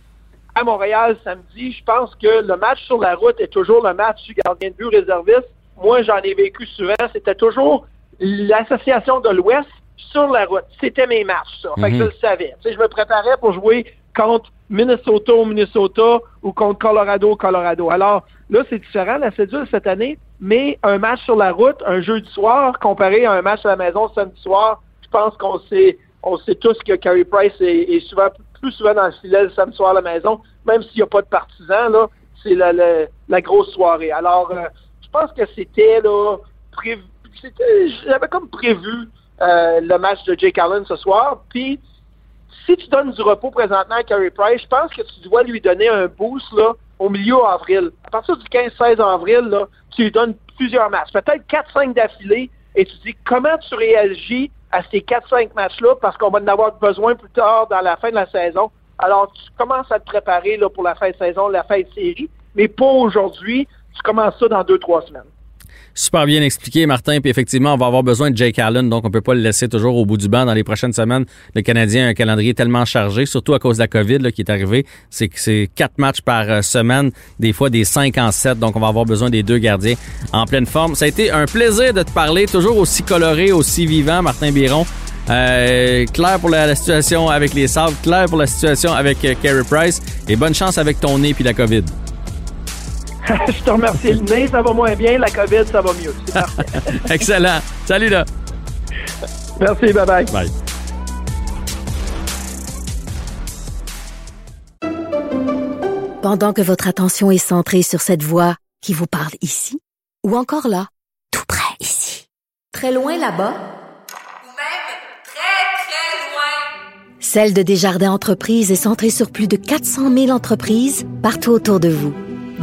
à Montréal samedi, je pense que le match sur la route est toujours le match du gardien de but réserviste. Moi, j'en ai vécu souvent. C'était toujours l'association de l'Ouest sur la route. C'était mes matchs, ça. Fait que je le savais. Tu sais, je me préparais pour jouer contre Minnesota au Minnesota ou contre Colorado au Colorado. Alors, là, c'est différent, la cédule cette année, mais un match sur la route, un jeudi soir, comparé à un match à la maison samedi soir, je pense qu'on sait, on sait tous que Carey Price est, souvent plus souvent dans le filet le samedi soir à la maison, même s'il n'y a pas de partisans, là, c'est la, la, grosse soirée. Alors, euh, je pense que c'était là prévu, j'avais comme prévu euh, le match de Jake Allen ce soir, puis si tu donnes du repos présentement à Carey Price, je pense que tu dois lui donner un boost là, au milieu avril. À partir du 15-16 avril, tu lui donnes plusieurs matchs, peut-être 4-5 d'affilée, et tu dis comment tu réagis à ces 4-5 matchs-là, parce qu'on va en avoir besoin plus tard dans la fin de la saison. Alors, tu commences à te préparer pour la fin de saison, la fin de série, mais pas aujourd'hui. Tu commences ça dans 2-3 semaines. Super bien expliqué, Martin. Puis effectivement, on va avoir besoin de Jake Allen, donc on peut pas le laisser toujours au bout du banc dans les prochaines semaines. Le Canadien a un calendrier tellement chargé, surtout à cause de la COVID là, qui est arrivé. C'est que c'est quatre matchs par euh, semaine, des fois des cinq en sept. Donc on va avoir besoin des deux gardiens en pleine forme. Ça a été un plaisir de te parler, toujours aussi coloré, aussi vivant, Martin Biron. Euh, clair pour la, situation avec les sables, clair pour la situation avec euh, Carey Price et bonne chance avec ton nez puis la COVID. *laughs* je te remercie. Le nez, ça va moins bien. La COVID, ça va mieux. *laughs* Excellent. Salut, là. Merci. Bye-bye. Bye. Pendant que votre attention est centrée sur cette voix qui vous parle ici, ou encore là, tout près ici, très loin là-bas, ou même très, très loin, Celle de Desjardins Entreprises est centrée sur plus de 400 000 entreprises partout autour de vous.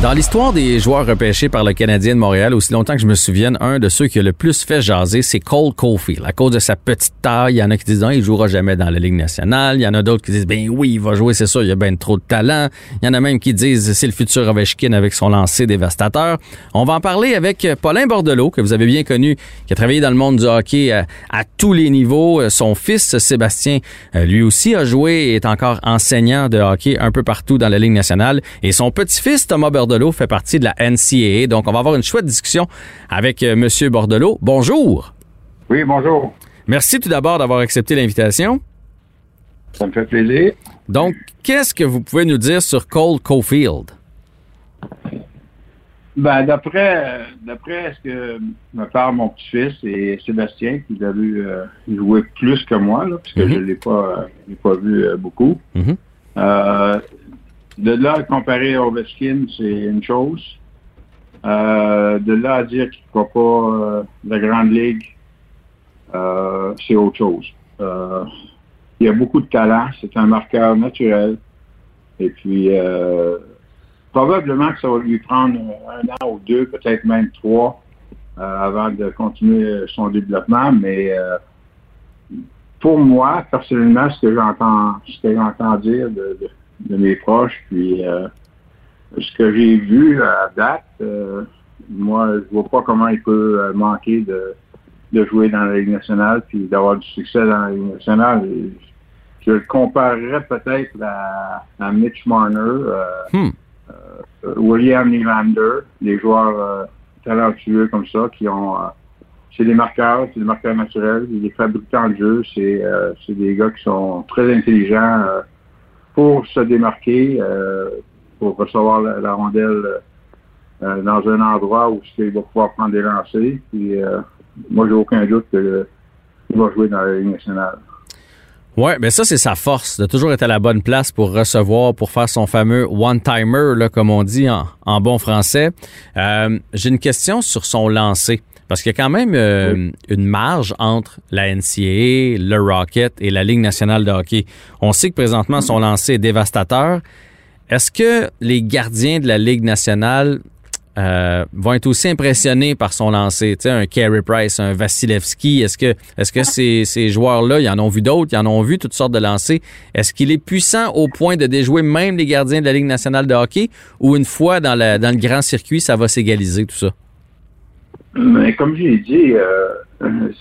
Dans l'histoire des joueurs repêchés par le Canadien de Montréal, aussi longtemps que je me souvienne, un de ceux qui a le plus fait jaser, c'est Cole Caulfield. À cause de sa petite taille, il y en a qui disent non, il jouera jamais dans la Ligue nationale. Il y en a d'autres qui disent ben oui, il va jouer, c'est sûr, il a bien trop de talent. Il y en a même qui disent c'est le futur Ovechkin avec son lancer dévastateur. On va en parler avec Paulin Bordelot, que vous avez bien connu, qui a travaillé dans le monde du hockey à, à tous les niveaux. Son fils Sébastien, euh, lui aussi a joué et est encore enseignant de hockey un peu partout dans la Ligue nationale. Et son petit-fils Thomas Bordelot fait partie de la NCAA. Donc, on va avoir une chouette discussion avec euh, Monsieur Bordelot. Bonjour. Oui, bonjour. Merci tout d'abord d'avoir accepté l'invitation. Ça me fait plaisir. Donc, qu'est-ce que vous pouvez nous dire sur Cole Caulfield? Ben, d'après, d'après ce que me parle mon petit-fils et Sébastien, qui a vu euh, jouer plus que moi, là, parce que je ne l'ai pas, vu euh, beaucoup. Mhm. Euh, de là à comparer à Ovechkin, c'est une chose. Euh, de là à dire qu'il ne fera pas euh, la Grande Ligue, euh, c'est autre chose. Il a beaucoup de talent, c'est un marqueur naturel. Et puis, probablement que ça va lui prendre un an ou deux, peut-être même trois, avant de continuer son développement. Mais pour moi, personnellement, ce que j'entends, ce que j'entends dire de- de mes proches, puis euh, ce que j'ai vu à date, euh, moi, je vois pas comment il peut euh, manquer de, de jouer dans la Ligue nationale puis d'avoir du succès dans la Ligue nationale. Et je le comparerais peut-être à, à Mitch Marner, euh, Hmm. William Nylander, des joueurs talentueux comme ça qui ont c'est des marqueurs, c'est des marqueurs naturels, des fabricants de jeu, c'est euh, c'est des gars qui sont très intelligents euh, pour se démarquer, euh, pour recevoir la, rondelle euh, dans un endroit où il va pouvoir prendre des lancers. Puis euh, moi, j'ai aucun doute qu'il va jouer dans la Ligue nationale. Ouais, mais ça, c'est sa force, de toujours être à la bonne place pour recevoir, pour faire son fameux one-timer, comme on dit en, en bon français. Euh, J'ai une question sur son lancer. Parce qu'il y a quand même euh, une marge entre la NCAA, le Rocket et la Ligue nationale de hockey. On sait que présentement, son lancer est dévastateur. Est-ce que les gardiens de la Ligue nationale euh, vont être aussi impressionnés par son lancer? Tu sais, un Carey Price, un Vasilevski, est-ce que, est-ce que ces, ces joueurs-là, ils en ont vu d'autres, ils en ont vu toutes sortes de lancers. Est-ce qu'il est puissant au point de déjouer même les gardiens de la Ligue nationale de hockey? Ou une fois dans, la, dans le grand circuit, ça va s'égaliser tout ça? Mais comme j'ai dit, euh,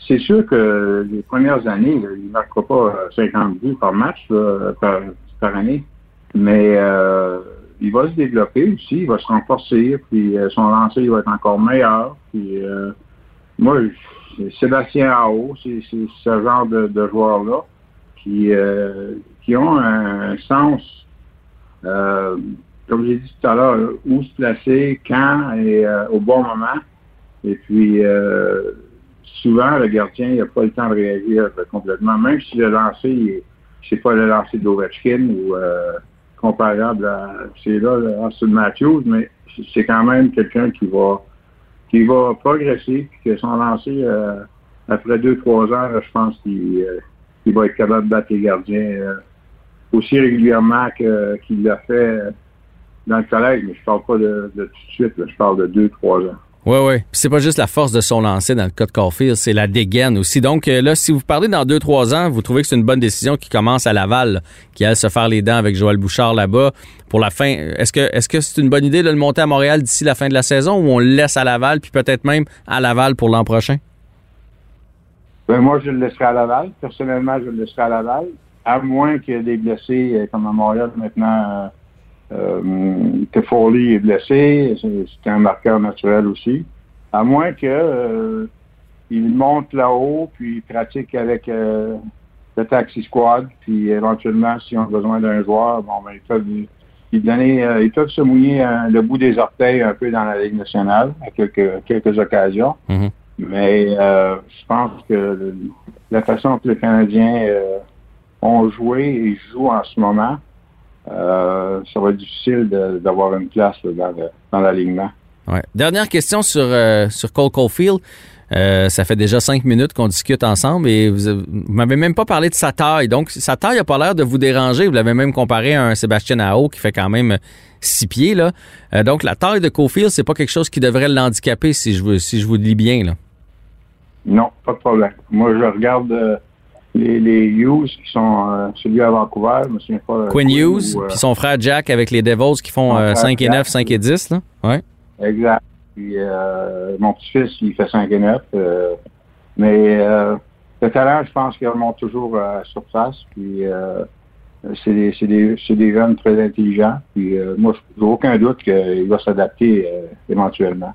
c'est sûr que les premières années, il ne marquera pas 50 buts par match là, par, par, année. Mais euh, il va se développer aussi, il va se renforcer, puis euh, son lancer il va être encore meilleur. Puis euh, moi, Sébastien Ao, c'est ce genre de, de joueurs-là qui, euh, qui ont un, sens, comme j'ai dit tout à l'heure, où se placer, quand et au bon moment. Et puis, euh, souvent, le gardien, n'a pas le temps de réagir complètement, même si le lancer, c'est pas le lancer d'Ovechkin ou euh, comparable à, c'est là, le lancer de Matthews, mais c'est quand même quelqu'un qui va qui va progresser, puis que son lancer, euh, après deux, trois ans, je pense qu'il il va être capable de battre les gardiens aussi régulièrement qu'il l'a fait dans le collège, mais je parle pas de, tout de suite, je parle de deux, trois ans. Oui, oui. C'est pas juste la force de son lancer dans le cas de Caulfield, c'est la dégaine aussi. Donc euh, là, si vous parlez dans deux, trois ans, vous trouvez que c'est une bonne décision qui commence à Laval, qui allait se faire les dents avec Joël Bouchard là-bas pour la fin. Est-ce que est-ce que c'est une bonne idée de le monter à Montréal d'ici la fin de la saison ou on le laisse à Laval, puis peut-être même à Laval pour l'an prochain? Ben, moi, je le laisserai à Laval. Personnellement, je le laisserai à Laval. À moins qu'il y ait des blessés euh, comme à Montréal maintenant. Euh, Toffoli est blessé, c'est un marqueur naturel aussi. À moins que euh, il monte là-haut, puis il pratique avec euh, le taxi squad, puis éventuellement, s'ils ont besoin d'un joueur, bon, ben, ils peuvent, ils, donner, euh, ils peuvent se mouiller euh, le bout des orteils un peu dans la Ligue nationale à quelques, quelques occasions. Mhm. Mais je pense que le- la façon que les Canadiens ont joué et jouent en ce moment, euh, ça va être difficile d'avoir une place là, dans, l'alignement. Ouais. Dernière question sur, euh, sur Cole Caulfield. Euh, ça fait déjà cinq minutes qu'on discute ensemble et vous, vous m'avez même pas parlé de sa taille. Donc, sa taille n'a pas l'air de vous déranger. Vous l'avez même comparé à un Sébastien Ao qui fait quand même six pieds. Là. Euh, donc, la taille de Caulfield, c'est pas quelque chose qui devrait l'handicaper si je, vous- si je vous lis bien. Là. Non, pas de problème. Moi, je regarde les, les Hughes qui sont euh, celui à Vancouver, je me souviens pas. euh, Quinn Hughes, euh, puis son frère Jack avec les Devils qui font euh, frère 5 et Jack. 9, 5 et 10. Là. Ouais. Exact. Puis euh, mon petit-fils, il fait 5 et 9. euh, mais euh, le talent, je pense qu'il remonte toujours à la surface. Puis euh, c'est des, c'est des, c'est des jeunes très intelligents. Puis euh, moi, j'ai aucun doute qu'il va s'adapter euh, éventuellement.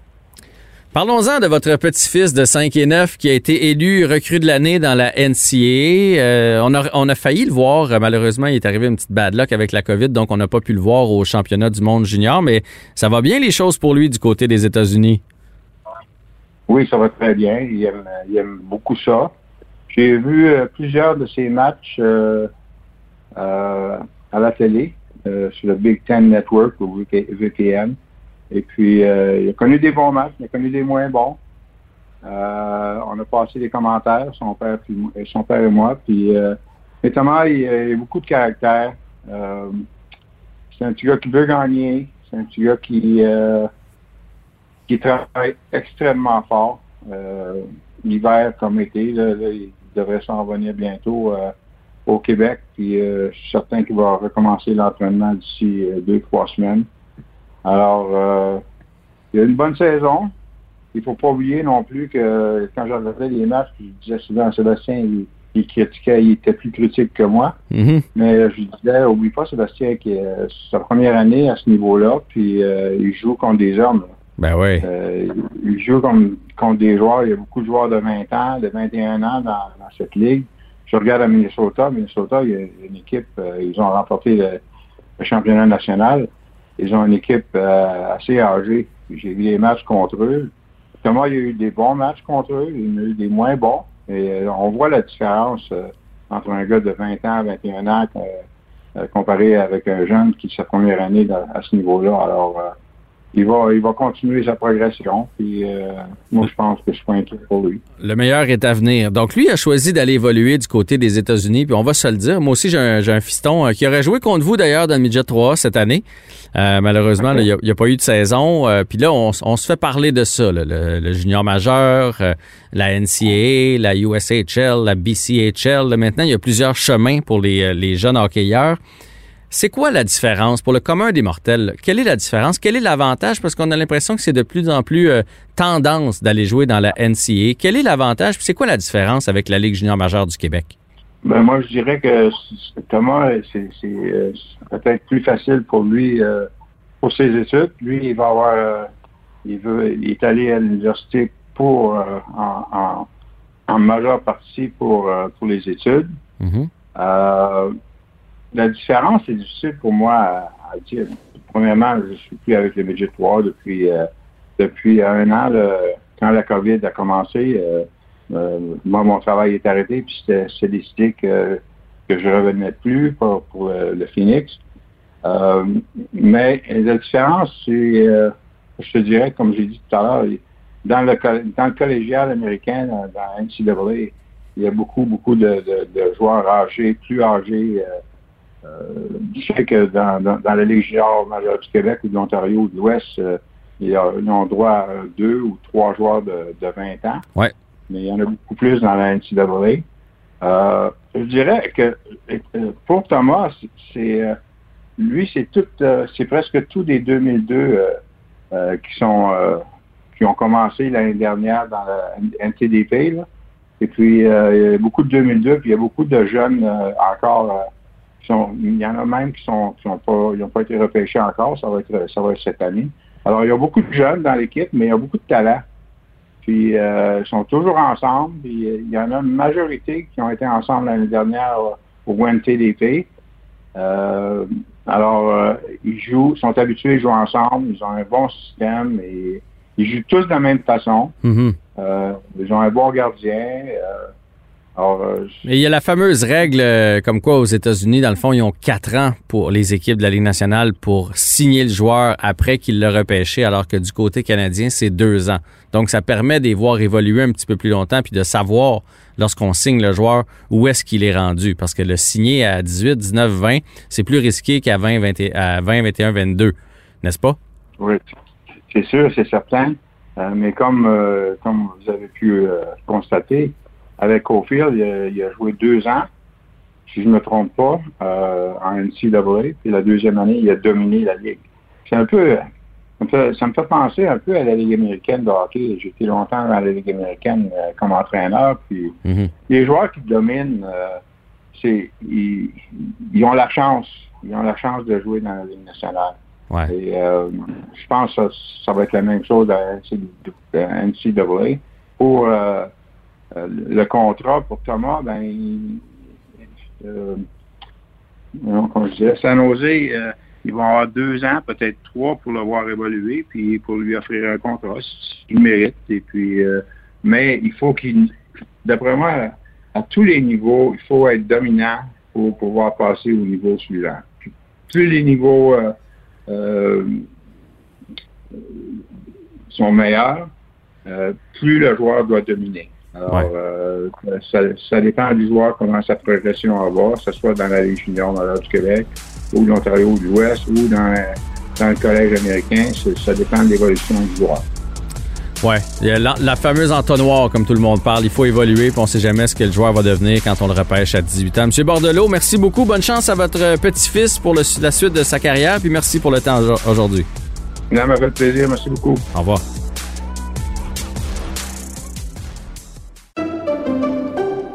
Parlons-en de votre petit-fils de 5 et 9 qui a été élu recrue de l'année dans la NCAA. Euh, on, a, failli le voir. Malheureusement, il est arrivé une petite bad luck avec la COVID, donc on n'a pas pu le voir au championnat du monde junior, mais ça va bien les choses pour lui du côté des États-Unis? Oui, ça va très bien. Il aime, beaucoup ça. J'ai vu euh, plusieurs de ses matchs euh, à la télé, sur le Big Ten Network ou VPN. Et puis, euh, il a connu des bons matchs, il a connu des moins bons. Euh, on a passé des commentaires, son père, son père et moi. Puis, euh, notamment, il, il a beaucoup de caractère. Euh, c'est un petit gars qui veut gagner. C'est un petit gars qui, euh, qui travaille extrêmement fort. Euh, L'hiver comme été, il devrait s'en revenir bientôt euh, au Québec. Puis euh, je suis certain qu'il va recommencer l'entraînement d'ici euh, deux, trois semaines. Alors, euh, il y a une bonne saison. Il faut pas oublier non plus que quand je regardais les matchs, je disais souvent à Sébastien, il, il critiquait, il était plus critique que moi. Mhm. Mais je lui disais, oublie pas Sébastien qui est sa première année à ce niveau-là, puis euh, il joue contre des hommes. là. Ben oui. Euh, il joue contre des joueurs, il y a beaucoup de joueurs de 20 ans, de 21 ans dans, dans cette ligue. Je regarde à Minnesota, Minnesota, il y a une équipe, euh, ils ont remporté le, le championnat national. Ils ont une équipe euh, assez âgée. J'ai vu des matchs contre eux. Thomas, il y a eu des bons matchs contre eux, il y en a eu des moins bons. Et euh, on voit la différence euh, entre un gars de 20 ans, 21 ans, euh, euh, comparé avec un jeune qui sa première année à ce niveau-là. Alors, il va, il va continuer sa progression. Puis, euh, moi, je pense que je suis pas inquiet pour lui. Le meilleur est à venir. Donc, lui a choisi d'aller évoluer du côté des États-Unis, puis on va se le dire. Moi aussi, j'ai un, un fiston euh, qui aurait joué contre vous, d'ailleurs, dans le Midget 3 cette année. Euh, malheureusement, là, il n'y a, pas eu de saison. Puis là, on, se fait parler de ça, là, le, junior majeur, la NCAA, la USHL, la BCHL. Maintenant, il y a plusieurs chemins pour les, les jeunes hockeyeurs. C'est quoi la différence pour le commun des mortels? Quelle est la différence? Quel est l'avantage? Parce qu'on a l'impression que c'est de plus en plus euh, tendance d'aller jouer dans la NCA. Quel est l'avantage? Puis c'est quoi la différence avec la Ligue junior majeure du Québec? Ben moi, je dirais que Thomas, c'est euh, peut-être plus facile pour lui euh, pour ses études. Lui, il va avoir, il veut, il est allé à l'université pour en, en, en majeure partie pour pour les études. Mhm. Euh, la différence, c'est difficile pour moi à, dire. Premièrement, je suis plus avec le Midget 3 depuis euh, depuis un an. quand la COVID a commencé, euh, euh, moi, mon travail est arrêté, puis c'était décidé que, que je revenais plus pour, le Phoenix. Mais la différence, c'est, je te dirais, comme j'ai dit tout à l'heure, dans le, dans le collégial américain, dans, dans NCAA, il y a beaucoup, beaucoup de, de- joueurs âgés, plus âgés. Je sais que dans, dans, dans la Ligue junior majeure du Québec ou de l'Ontario ou de l'Ouest, euh, ils ont droit à deux ou trois joueurs de, de 20 ans. Ouais. Mais il y en a beaucoup plus dans la NCAA. Euh, je dirais que euh, pour Thomas, c'est- euh, lui, c'est tout, euh, c'est presque tous des 2002 euh, euh, qui sont euh, qui ont commencé l'année dernière dans la NTDP. Là. Et puis euh, il y a beaucoup de 2002, puis il y a beaucoup de jeunes euh, encore. Sont, il y en a même qui sont qui ont pas ils ont pas été repêchés encore. Ça va être ça va être cette année. Alors il y a beaucoup de jeunes dans l'équipe, mais il y a beaucoup de talent. Puis euh, ils sont toujours ensemble. Puis il y en a une majorité qui ont été ensemble l'année dernière au NTDP. Euh, alors, euh, ils jouent, sont habitués à jouer ensemble, ils ont un bon système et ils jouent tous de la même façon. Mhm. Euh, ils ont un bon gardien. Euh, alors, euh, Mais il y a la fameuse règle euh, comme quoi aux États-Unis, dans le fond, ils ont quatre ans pour les équipes de la Ligue nationale pour signer le joueur après qu'il l'a repêché, alors que du côté canadien, c'est deux ans. Donc, ça permet de les voir évoluer un petit peu plus longtemps puis de savoir, lorsqu'on signe le joueur, où est-ce qu'il est rendu. Parce que le signer à 18, 19, 20, c'est plus risqué qu'à 20, 20, et- à 20, 21, 22. N'est-ce pas? oui, c'est sûr, c'est certain. Euh, mais comme, comme vous avez pu constater, avec Cofield, il a, il a joué deux ans, si je ne me trompe pas, euh, en NCAA. Puis la deuxième année, il a dominé la Ligue. C'est un peu, ça me, fait, ça me fait penser un peu à la Ligue américaine de hockey. J'ai été longtemps dans la Ligue américaine euh, comme entraîneur. Puis Mhm. les joueurs qui dominent, euh, c'est ils, ils ont la chance. Ils ont la chance de jouer dans la Ligue nationale. Ouais. Et je pense que ça, ça va être la même chose à NCAA. Pour euh, le contrat pour Thomas, ben, euh, je dirais, San euh, il va avoir deux ans, peut-être trois, pour le voir évoluer, puis pour lui offrir un contrat, s'il mérite. Et puis, euh, mais il faut qu'il, d'après moi, à tous les niveaux, il faut être dominant pour pouvoir passer au niveau suivant. Plus les niveaux sont meilleurs, plus le joueur doit dominer. Alors, Ouais. euh, ça, ça dépend du joueur comment sa progression va, que ce soit dans la Ligue junior majeure du Québec, ou l'Ontario ou de l'Ouest, ou dans, dans le collège américain. Ça dépend de l'évolution du joueur. Ouais, il y a la, la fameuse entonnoir, comme tout le monde parle. Il faut évoluer, puis on sait jamais ce que le joueur va devenir quand on le repêche à 18 ans. Monsieur Bordelot, merci beaucoup. Bonne chance à votre petit-fils pour le- la suite de sa carrière, puis merci pour le temps au- aujourd'hui. Ça m'a fait plaisir. Merci beaucoup. Au revoir.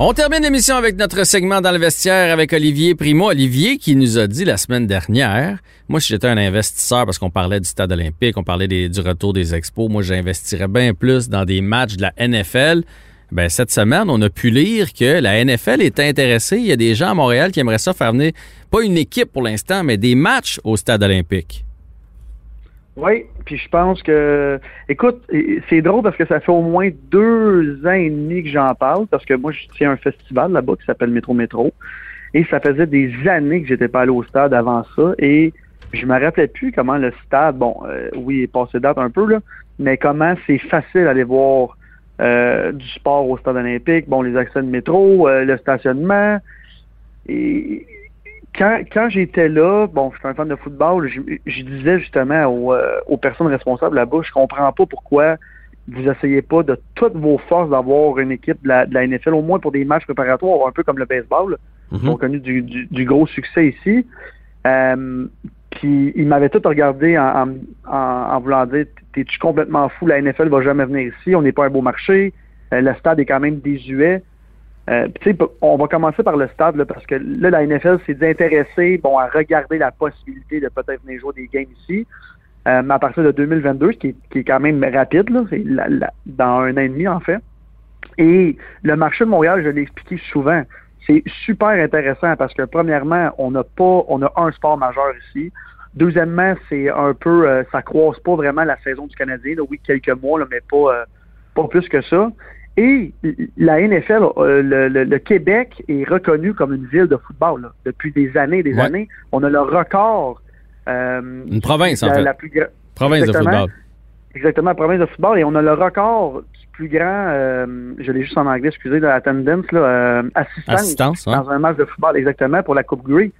On termine l'émission avec notre segment dans le vestiaire avec Olivier Primo. Olivier qui nous a dit la semaine dernière, moi si j'étais un investisseur parce qu'on parlait du stade olympique, on parlait du retour des expos, moi j'investirais bien plus dans des matchs de la NFL. Ben, cette semaine, on a pu lire que la NFL est intéressée. Il y a des gens à Montréal qui aimeraient ça faire venir, pas une équipe pour l'instant, mais des matchs au stade olympique. Oui, puis je pense que, écoute, c'est drôle parce que ça fait au moins deux ans et demi que j'en parle, parce que moi, je tiens un festival là-bas qui s'appelle Métro Métro, et ça faisait des années que j'étais pas allé au stade avant ça, et je me rappelais plus comment le stade, bon, euh, oui, il est passé date un peu, là, mais comment c'est facile d'aller voir euh, du sport au stade olympique, bon, les accès de métro, euh, le stationnement, et quand, quand j'étais là, bon, je suis un fan de football, je, je disais justement aux, euh, aux personnes responsables là-bas, je comprends pas pourquoi vous essayez pas de toutes vos forces d'avoir une équipe de la, de la NFL, au moins pour des matchs préparatoires, un peu comme le baseball, qui ont connu du, du, du gros succès ici. Euh, puis ils m'avaient tout regardé en, en, en, en voulant dire T'es-tu complètement fou, la NFL va jamais venir ici, on n'est pas un beau marché, euh, le stade est quand même désuet. Euh, on va commencer par le stade parce que là, la NFL s'est intéressée bon, à regarder la possibilité de peut-être venir jouer des games ici. Euh, mais à partir de 2022, ce qui est, qui est quand même rapide, là, dans un an et demi en fait. Et le marché de Montréal, je l'ai expliqué souvent, c'est super intéressant parce que premièrement, on n'a pas, on a un sport majeur ici. Deuxièmement, c'est un peu, euh, ça croise pas vraiment la saison du Canadien. oui, quelques mois, mais pas, euh, pas plus que ça. Et la NFL, euh, le, le- le Québec est reconnu comme une ville de football là. depuis des années, des Ouais. années. On a le record. euh, Une province, en la, fait. la plus Province de football. Exactement, province de football. Et on a le record du plus grand, euh, je l'ai juste en anglais, excusez, de la attendance, là, euh, assistance, Assistance, dans un match de football, exactement, pour la Coupe Grey.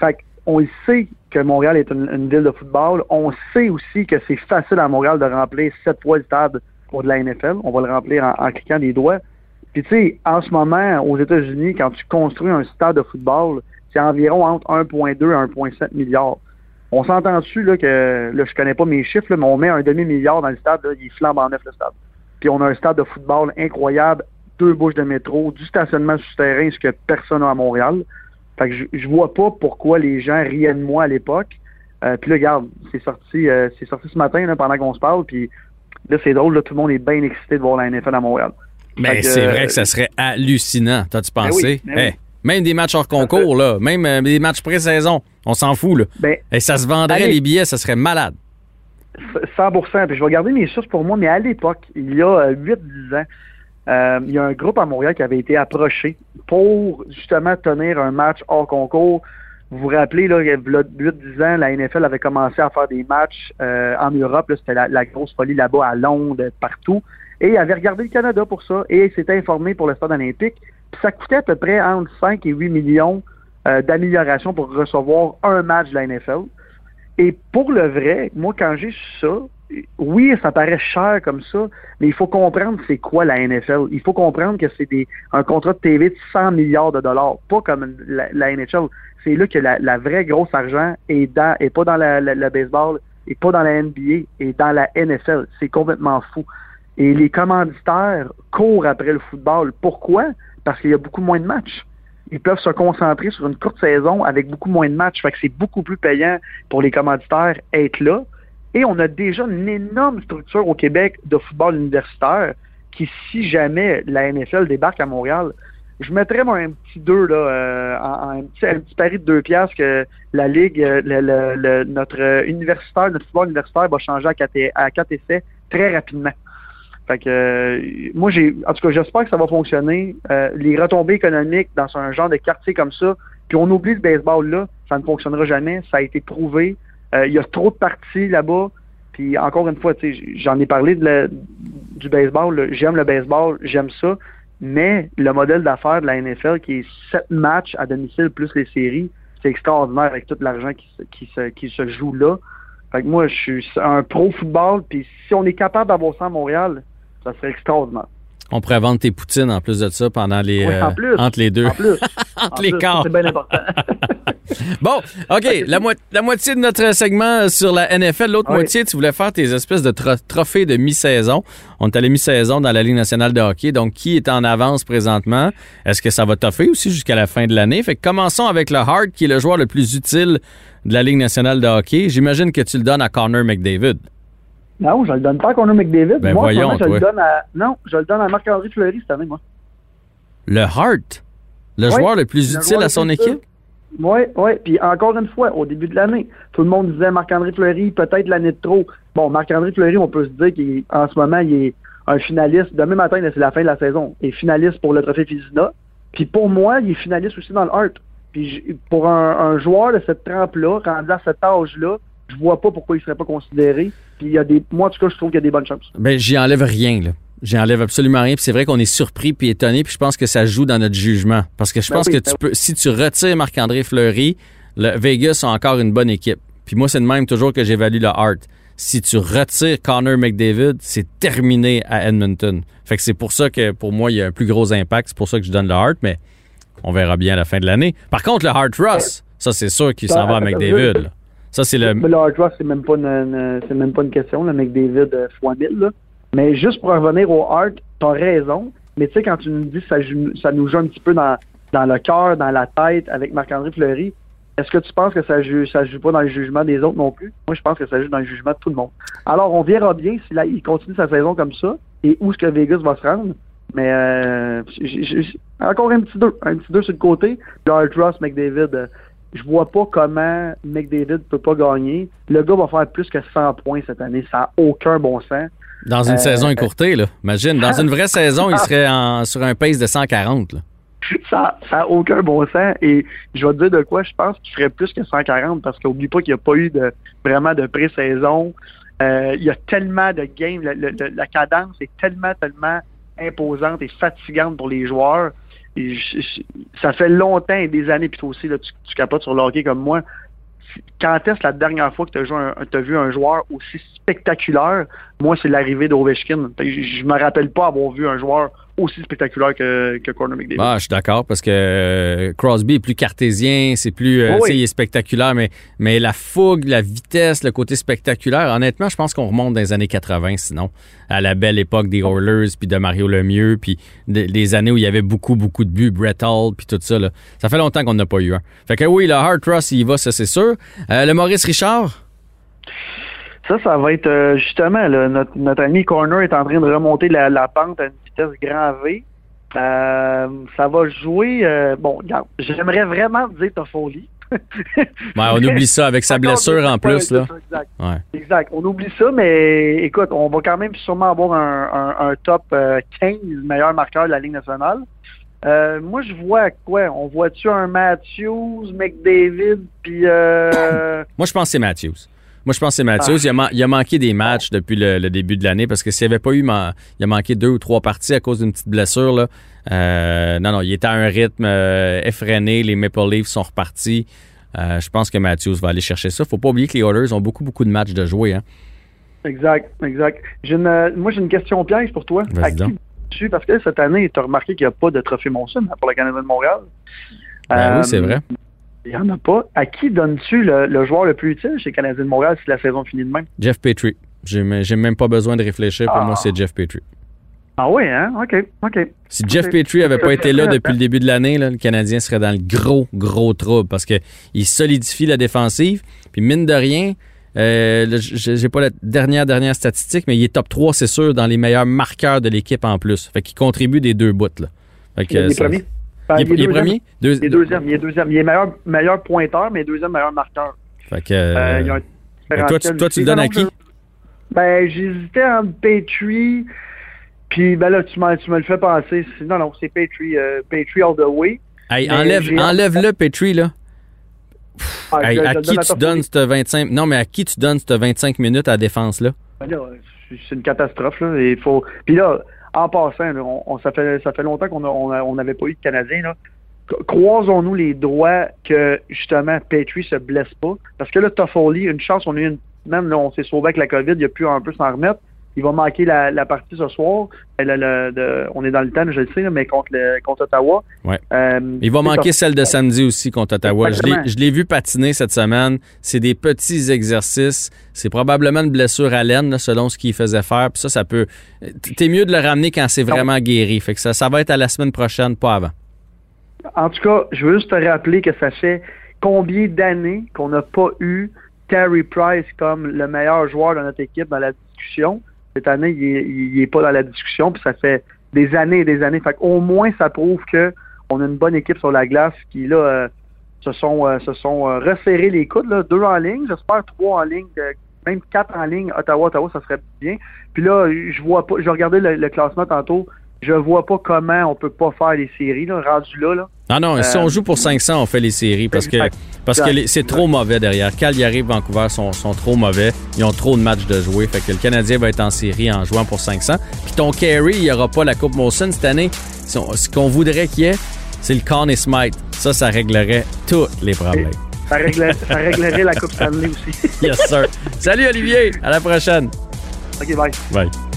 Fait on sait que Montréal est une, une ville de football. On sait aussi que c'est facile à Montréal de remplir sept fois le stade pour de la NFL. On va le remplir en, en cliquant des doigts. Puis tu sais, en ce moment, aux États-Unis, quand tu construis un stade de football, c'est environ entre 1,2 et 1,7 milliards. On s'entend dessus là, que là, je connais pas mes chiffres, mais on met un demi-milliard dans le stade, il est flambant neuf le stade. Puis on a un stade de football incroyable, deux bouches de métro, du stationnement souterrain, ce que personne n'a à Montréal. Fait que je, je vois pas pourquoi les gens riaient de moi à l'époque. Euh, puis là, regarde, c'est sorti, euh, c'est sorti ce matin pendant qu'on se parle, puis là, c'est drôle, là, tout le monde est bien excité de voir la NFL à Montréal. Mais c'est euh, vrai que ça serait hallucinant. T'as-tu pensé? oui, ben oui. Hey, même des matchs hors concours, là, même euh, des matchs pré-saison, on s'en fout. Là. Ben, Et ça se vendrait, allez. les billets, ça serait malade. 100 Puis je vais garder mes sources pour moi, mais à l'époque, il y a 8-10 ans, euh, il y a un groupe à Montréal qui avait été approché pour justement tenir un match hors concours. Vous vous rappelez, là, il y a 8-10 ans, la NFL avait commencé à faire des matchs euh, en Europe. C'était la, grosse folie là-bas, à Londres, partout. Et il avait regardé le Canada pour ça et il s'était informé pour le stade olympique. Puis ça coûtait à peu près entre 5 et 8 millions euh, pour recevoir un match de la NFL. Et pour le vrai, moi, quand j'ai ça, oui, ça paraît cher comme ça, mais il faut comprendre c'est quoi la NFL. Il faut comprendre que c'est un contrat de TV de 100 milliards de dollars, pas comme la, la NHL. C'est là que la, vraie grosse argent est pas dans le baseball, et pas dans la NBA, et dans la NFL. C'est complètement fou. Et les commanditaires courent après le football. Pourquoi? Parce qu'il y a beaucoup moins de matchs ils peuvent se concentrer sur une courte saison avec beaucoup moins de matchs. C'est beaucoup plus payant pour les commanditaires être là. Et on a déjà une énorme structure au Québec de football universitaire qui, si jamais la NFL débarque à Montréal, je mettrais un petit 2, là, euh, un, petit, pari de 2 piastres que la Ligue, euh, notre universitaire, notre football universitaire va changer à 4, à quatre essais très rapidement. Euh, moi j'ai en tout cas j'espère que ça va fonctionner. Les retombées économiques dans un genre de quartier comme ça, puis on oublie le baseball là, ça ne fonctionnera jamais. Ça a été prouvé. Il y a trop de parties là-bas. Puis encore une fois, j'en ai parlé du baseball. J'aime le baseball, j'aime ça. Mais le modèle d'affaires de la NFL, qui est sept matchs à domicile plus les séries, c'est extraordinaire avec tout l'argent qui, se- joue là. Moi, je suis un pro football, puis si on est capable d'avoir ça à Montréal, ça serait extraordinaire. On pourrait vendre tes poutines en plus de ça pendant les Oui, en euh, entre les deux. En plus. *laughs* entre En les quarts. C'est bien important. *laughs* Bon, OK. La, mo- la moitié de notre segment sur la NFL, l'autre Oui. moitié, tu voulais faire tes espèces de tro- trophées de mi-saison. On est la mi-saison dans la Ligue nationale de hockey. Donc, qui est en avance présentement? Est-ce que ça va toffer aussi jusqu'à la fin de l'année? Fait que commençons avec le Hart, qui est le joueur le plus utile de la Ligue nationale de hockey. J'imagine que tu le donnes à Connor McDavid. Non, je le donne pas à Connor McDavid. Ben moi, voyons, je le donne à. Non, je le donne à Marc-André Fleury cette année, moi. Le Hart? Le Oui, joueur le plus le utile à son équipe? Oui, oui. Puis encore une fois, au début de l'année, tout le monde disait Marc-André Fleury, peut-être l'année de trop. Bon, Marc-André Fleury, on peut se dire qu'en ce moment, il est un finaliste. Demain matin, c'est la fin de la saison. Il est finaliste pour le trophée Fizina. Puis pour moi, il est finaliste aussi dans le Hart. Puis pour un, un joueur de cette trempe-là, rendu à cet âge-là, je vois pas pourquoi il serait pas considéré. Puis il y a des. Moi, en tout cas, je trouve qu'il y a des bonnes chances. Ben, j'y enlève rien, là. J'y enlève absolument rien. Puis c'est vrai qu'on est surpris puis étonné. Puis je pense que ça joue dans notre jugement. Parce que je Ben pense oui, que ben tu peux, si tu retires Marc-André Fleury, le Vegas a encore une bonne équipe. Puis moi, c'est de même toujours que j'évalue le Hart. Si tu retires Connor McDavid, c'est terminé à Edmonton. Fait que c'est pour ça que pour moi, il y a un plus gros impact. C'est pour ça que je donne le Hart, mais on verra bien à la fin de l'année. Par contre, le Hart Ross, ça c'est sûr qu'il s'en va à McDavid. là. Ça, c'est le. Le hard c'est même pas une, même pas une question, le McDavid euh, fois 1000. Là. Mais juste pour revenir au hard, t'as raison. Mais tu sais, quand tu nous dis que ça, ça nous joue un petit peu dans, dans le cœur, dans la tête avec Marc-André Fleury, est-ce que tu penses que ça joue, ça joue pas dans le jugement des autres non plus? Moi, je pense que ça joue dans le jugement de tout le monde. Alors, on verra bien si là, il continue sa saison comme ça et où est-ce que Vegas va se rendre. Mais euh, encore un petit deux, un petit deux sur le côté. Hard Ross, McDavid, euh, je vois pas comment McDavid peut pas gagner. Le gars va faire plus que 100 points cette année. Ça n'a aucun bon sens. Dans une Euh, saison écourtée, là. Imagine, dans une vraie saison, il *laughs* serait en- sur un pace de 140. Là. Ça n'a aucun bon sens. Et je vais te dire de quoi je pense qu'il ferait plus que 140 parce qu'oublie pas qu'il n'y a pas eu de vraiment de pré-saison. Euh, il y a tellement de games. Le- le- le- la cadence est tellement, tellement imposante et fatigante pour les joueurs. Ça fait longtemps et des années, puis toi aussi, là, tu, capotes sur le comme moi. Quand est-ce la dernière fois que tu as, vu un joueur aussi spectaculaire? Moi, c'est l'arrivée d'Ovechkin. Je, je me rappelle pas avoir vu un joueur aussi spectaculaire que, que Conor McDavid. Ah, je suis d'accord parce que euh, Crosby est plus cartésien, c'est plus, euh, oui. il est spectaculaire, mais, mais la fougue, la vitesse, le côté spectaculaire, honnêtement, je pense qu'on remonte dans les années 80, sinon, à la belle époque des Oilers, puis de Mario Lemieux, puis de- des années où il y avait beaucoup, beaucoup de buts, Brett Hall, puis tout ça. Là. Ça fait longtemps qu'on n'a pas eu un. Fait que oui, le Hard Ross, il y va, ça c'est sûr. Euh, le Maurice Richard, Ça, ça va être euh, justement, là, notre, notre ami Corner est en train de remonter la, la pente à une vitesse grand V. Euh, ça va jouer. euh, bon, j'aimerais vraiment dire Toffoli. ben, *laughs* on oublie ça avec sa blessure en ouais, plus. Là. Exact. Ouais. Exact. On oublie ça, mais écoute, on va quand même sûrement avoir un, un- un top euh, 15 meilleur marqueur de la Ligue nationale. Euh, moi, je vois quoi? On voit-tu un Matthews, McDavid, puis... Euh, *coughs* Moi, je pense que c'est Matthews. Moi, je pense que c'est Matthews. Ah. Il, a man- il a manqué des matchs depuis le, le début de l'année parce que s'il n'y avait pas eu, il a manqué deux ou trois parties à cause d'une petite blessure. Là. Euh, non, non, il était à un rythme euh, effréné. Les Maple Leafs sont repartis. Euh, je pense que Matthews va aller chercher ça. Faut pas oublier que les Oilers ont beaucoup, beaucoup de matchs de jouer. Hein. Exact, exact. Une, moi, j'ai une question piège pour toi. À qui tu parce que cette année, tu as remarqué qu'il n'y a pas de trophée Monson hein, pour le Canadien de Montréal. Ben oui, c'est vrai. Il n'y en a pas. À qui donnes-tu le, le joueur le plus utile chez Canadien de Montréal si la saison finit de même? Jeff Petrie. J'ai même pas besoin de réfléchir. Pour Ah. moi, c'est Jeff Petrie. Ah oui, hein? OK, OK. Si Jeff. Petrie avait pas été là *laughs* depuis le début de l'année, le Canadien serait dans le gros, gros trouble parce que il solidifie la défensive. Puis mine de rien, euh, j'ai pas la dernière dernière statistique, mais il est top 3, c'est sûr, dans les meilleurs marqueurs de l'équipe en plus. Fait qu'il contribue des deux bouts. Là. Fait que, Il est ça- premier. Il est, il est deuxième. premier? Deux- Il est deuxième. Il est deuxième. Il est meilleur, meilleur pointeur, mais deuxième meilleur marqueur. Fait que, Euh, il y a un fait que toi, tu, toi, tu le donnes à qui? Ben, j'hésitais entre Petrie. Puis ben là, tu, tu me le fais penser. Non, non, c'est Petrie, euh, Petrie all the way. Hey, Mais enlève, j'ai- enlève-le, Petrie, là. Ah, Hey, je- je à le qui donne tu donnes cette 25... Non, mais à qui tu donnes cette 25 minutes à la défense, là? Ben là, c'est- c'est une catastrophe. Là. Il faut... Puis là, en passant, ça, fait, ça fait longtemps qu'on n'avait on pas eu de. Cro- Croisons-nous les droits que, justement, Petrie se blesse pas. Parce que là, Toffoli, une chance, on a eu une semaine, là, on s'est sauvé avec la COVID, il a pu un peu s'en remettre. Il va manquer la, la partie ce soir. Euh, le- le- de- on est dans le temps, je le sais, mais contre, le, contre Ottawa. Ouais. Euh, Il va manquer celle de samedi aussi contre Ottawa. Je l'ai- Exactement. je l'ai vu patiner cette semaine. C'est des petits exercices. C'est probablement une blessure à l'aine, là, selon ce qu'il faisait faire. Puis ça, ça peut. T'es mieux de le ramener quand c'est vraiment guéri. Fait que ça, ça va être à la semaine prochaine, pas avant. En tout cas, je veux juste te rappeler que ça fait combien d'années qu'on n'a pas eu Terry Price comme le meilleur joueur de notre équipe dans la discussion? Cette année, il est, il est pas dans la discussion, puis ça fait des années et des années. Fait au moins, ça prouve que on a une bonne équipe sur la glace qui, là, euh, se sont, euh, se sont euh, resserrés les coudes, là, deux en ligne, j'espère trois en ligne, même quatre en ligne, Ottawa, Ottawa, ça serait bien. Puis là, je vois pas, je regardais le, le classement tantôt, je vois pas comment on peut pas faire les séries, là, rendu là, là. Non, si Euh, on joue pour 500, on fait les séries parce que, parce que c'est trop mauvais derrière. Calgary et Vancouver sont, sont trop mauvais. Ils ont trop de matchs de jouer. Fait que le Canadien va être en série en jouant pour 500. Puis ton carry, il n'y aura pas la Coupe Molson cette année. Ce qu'on voudrait qu'il y ait, c'est le Conn Smite. Ça, ça réglerait tous les problèmes. Ça, réglerait, ça réglerait la Coupe Stanley aussi. *laughs* Yes, sir. Salut, Olivier. À la prochaine. OK, bye. Bye.